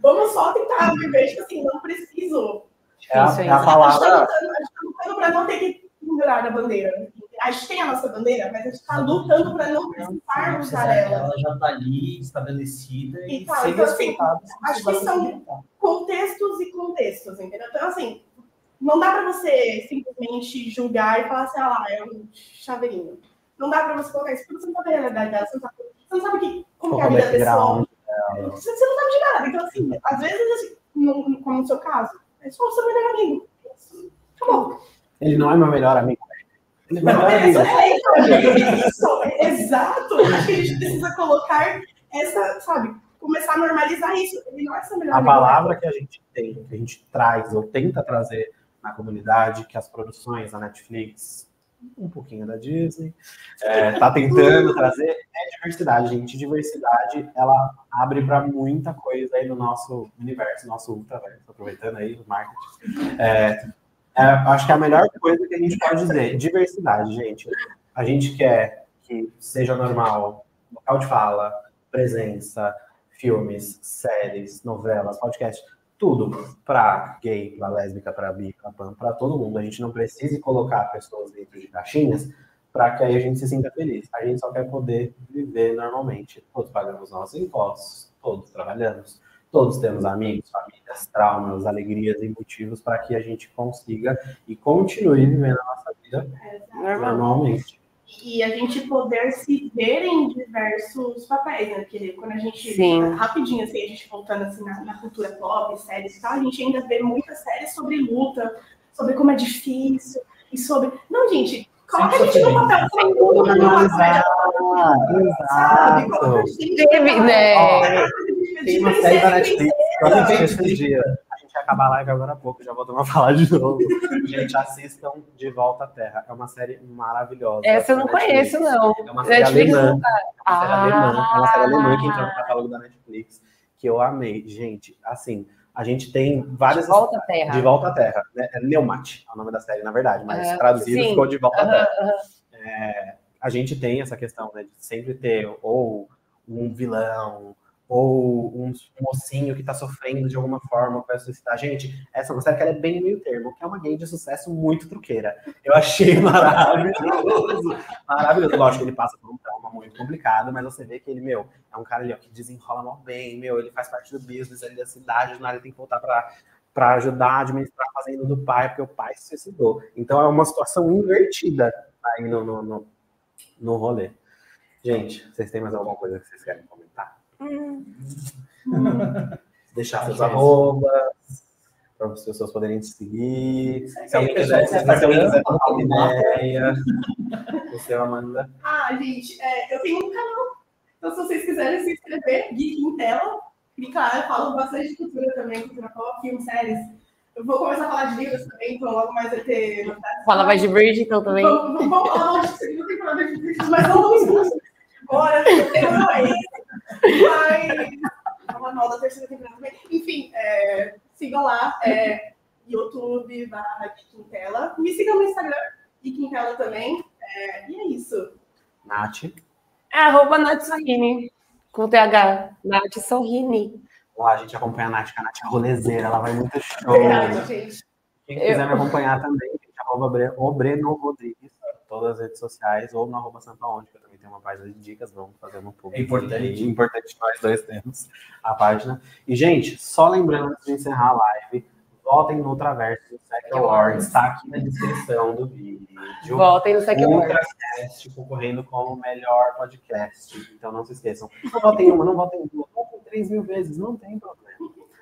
vamos só tentar viver, tipo assim, não preciso. É a, Isso aí. é a A gente tá palavra. lutando, a gente tá lutando pra não ter que pendurar a bandeira. A gente tem a nossa bandeira, mas a gente tá lutando pra não precisarmos usar ela. Ela já está ali estabelecida e, E tá, ser então, assim, respeitada. acho que são- contextos e contextos, entendeu? Então, assim, não dá pra você simplesmente julgar e falar assim, ah lá, é um chaveirinho. Não dá pra você colocar isso, porque você não sabe a realidade dela, você não sabe, você não sabe que, como que é a vida da background pessoa. Você, você não sabe de nada. Então, assim, às vezes, assim, no- como no seu caso, é só o seu melhor amigo. Acabou. Ele não é meu melhor amigo. É Não, melhor é, é, isso, é exato. Acho que a gente precisa colocar essa, sabe, começar a normalizar isso. Ele não é seu melhor A palavra que a gente tem, que a gente traz ou tenta trazer na comunidade, que as produções da Netflix, um pouquinho da Disney, é, tá tentando (laughs) trazer, é diversidade, gente. Diversidade, ela abre para muita coisa aí no nosso universo, nosso ultraverso, aproveitando aí o marketing. É, é, acho que é a melhor coisa que a gente pode dizer, diversidade, gente. A gente quer que seja normal, local de fala, presença, filmes, séries, novelas, podcasts, tudo para gay, para lésbica, para bi, para pan, para todo mundo. A gente não precisa colocar pessoas dentro de caixinhas para que aí a gente se sinta feliz. A gente só quer poder viver normalmente. Todos pagamos nossos impostos, todos trabalhamos, todos temos amigos, famílias, traumas, alegrias e motivos para que a gente consiga e continue vivendo a nossa vida normal. normalmente. e a gente poder se ver em diversos papéis, né? Porque quando a gente, Sim. rapidinho, assim, a gente voltando assim, na, na cultura pop, séries e tal, a gente ainda vê muitas séries sobre luta, sobre como é difícil, e sobre. Não, gente, coloca a gente no papel, mundo no Normalizar, sabe? Coloca a exato. gente Teve, né? Tem uma série da Netflix que eu assisti esses dias. A gente vai acabar a live agora há pouco, já voltamos (laughs) a falar de novo. Gente, assistam De Volta à Terra. É uma série maravilhosa. Essa eu não Netflix. conheço, não. É uma série Netflix alemã. não tá. É uma série alemã. É uma série alemã que entrou no Ah. catálogo da Netflix, que eu amei. Gente, assim, a gente tem várias. De volta à Terra. De volta à Terra. Né? É Neumat, é o nome da série, na verdade, mas Aham. traduzido Sim. ficou de volta à Terra. É, a gente tem essa questão né, de sempre ter ou um vilão ou um, mocinho que tá sofrendo de alguma forma com essa. Gente, essa série que é bem meio termo, que é uma gay de sucesso muito truqueira. Eu achei (laughs) maravilhoso. Maravilhoso. Lógico que ele passa por um trauma muito complicado, mas você vê que ele, meu, é um cara ali ó, que desenrola mal bem, meu, ele faz parte do business ali da cidade, nada ele tem que voltar pra, pra ajudar a administrar a fazenda do pai, porque o pai se suicidou. Então é uma situação invertida aí no, no, no, no rolê. Gente, vocês têm mais alguma coisa que vocês querem comentar? Deixar seus arrobas, para as pessoas poderem te seguir. Se alguém quiser, se trocar uma ideia, o seu, Amanda. Ah, gente, é, eu tenho um canal. Então, se vocês quiserem se inscrever, Geek em Tela, clicar, eu falo bastante de cultura também, cultura pop, filmes, séries. Eu vou começar a falar de livros também, então logo mais vai ter. Fala mais de Bridgerton também. Vamos, falar mal de segunda temporada de Bridgerton, mas não vamos expulsar agora, o tema não é esse. Mas falar mal da terceira temporada também. Enfim, é, sigam lá, é, YouTube, barra Geek em Tela. Me sigam no Instagram, Geek em Tela também. É, e é isso. Nath. É arroba Nath Sorrini. Com TH. Nath Sorrini. Lá, a gente acompanha a Nath, que a Nath é rolezeira, ela vai muito show. Verdade, gente. Quem quiser me acompanhar também, gente, arroba Bre- o Breno Rodrigues, todas as redes sociais, ou no arroba Sampa Onde, que eu também tenho uma página de dicas, vamos fazer uma público. É importante. É importante nós dois temos a página. E, gente, só lembrando antes de encerrar a live, votem no Traverso do Sec Awards, está aqui na descrição do vídeo. Voltem no Sec Um Awards. Ultracast concorrendo como melhor podcast. Então não se esqueçam. Não votem uma, não votem duas, votem três mil vezes, não tem problema.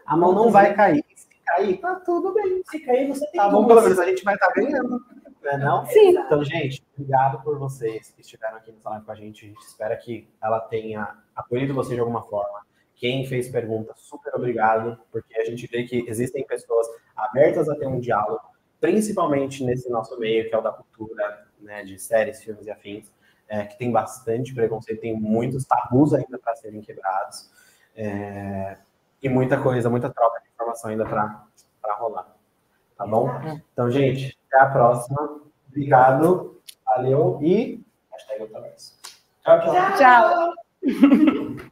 A mão não vai cair. Se cair, tá tudo bem. Se cair, você tem Tá bom, pelo menos a gente vai estar ganhando. Não é não? Sim. Então, gente, obrigado por vocês que estiveram aqui nessa live com a gente. A gente espera que ela tenha acolhido você de alguma forma. Quem fez pergunta, super obrigado, porque a gente vê que existem pessoas abertas a ter um diálogo, principalmente nesse nosso meio, que é o da cultura, né, de séries, filmes e afins, é, que tem bastante preconceito, tem muitos tabus ainda para serem quebrados, é, e muita coisa, muita troca de informação ainda para rolar. Tá bom? Então, gente, até a próxima. Obrigado, valeu e hashtag. Tchau, tchau. Tchau. (laughs)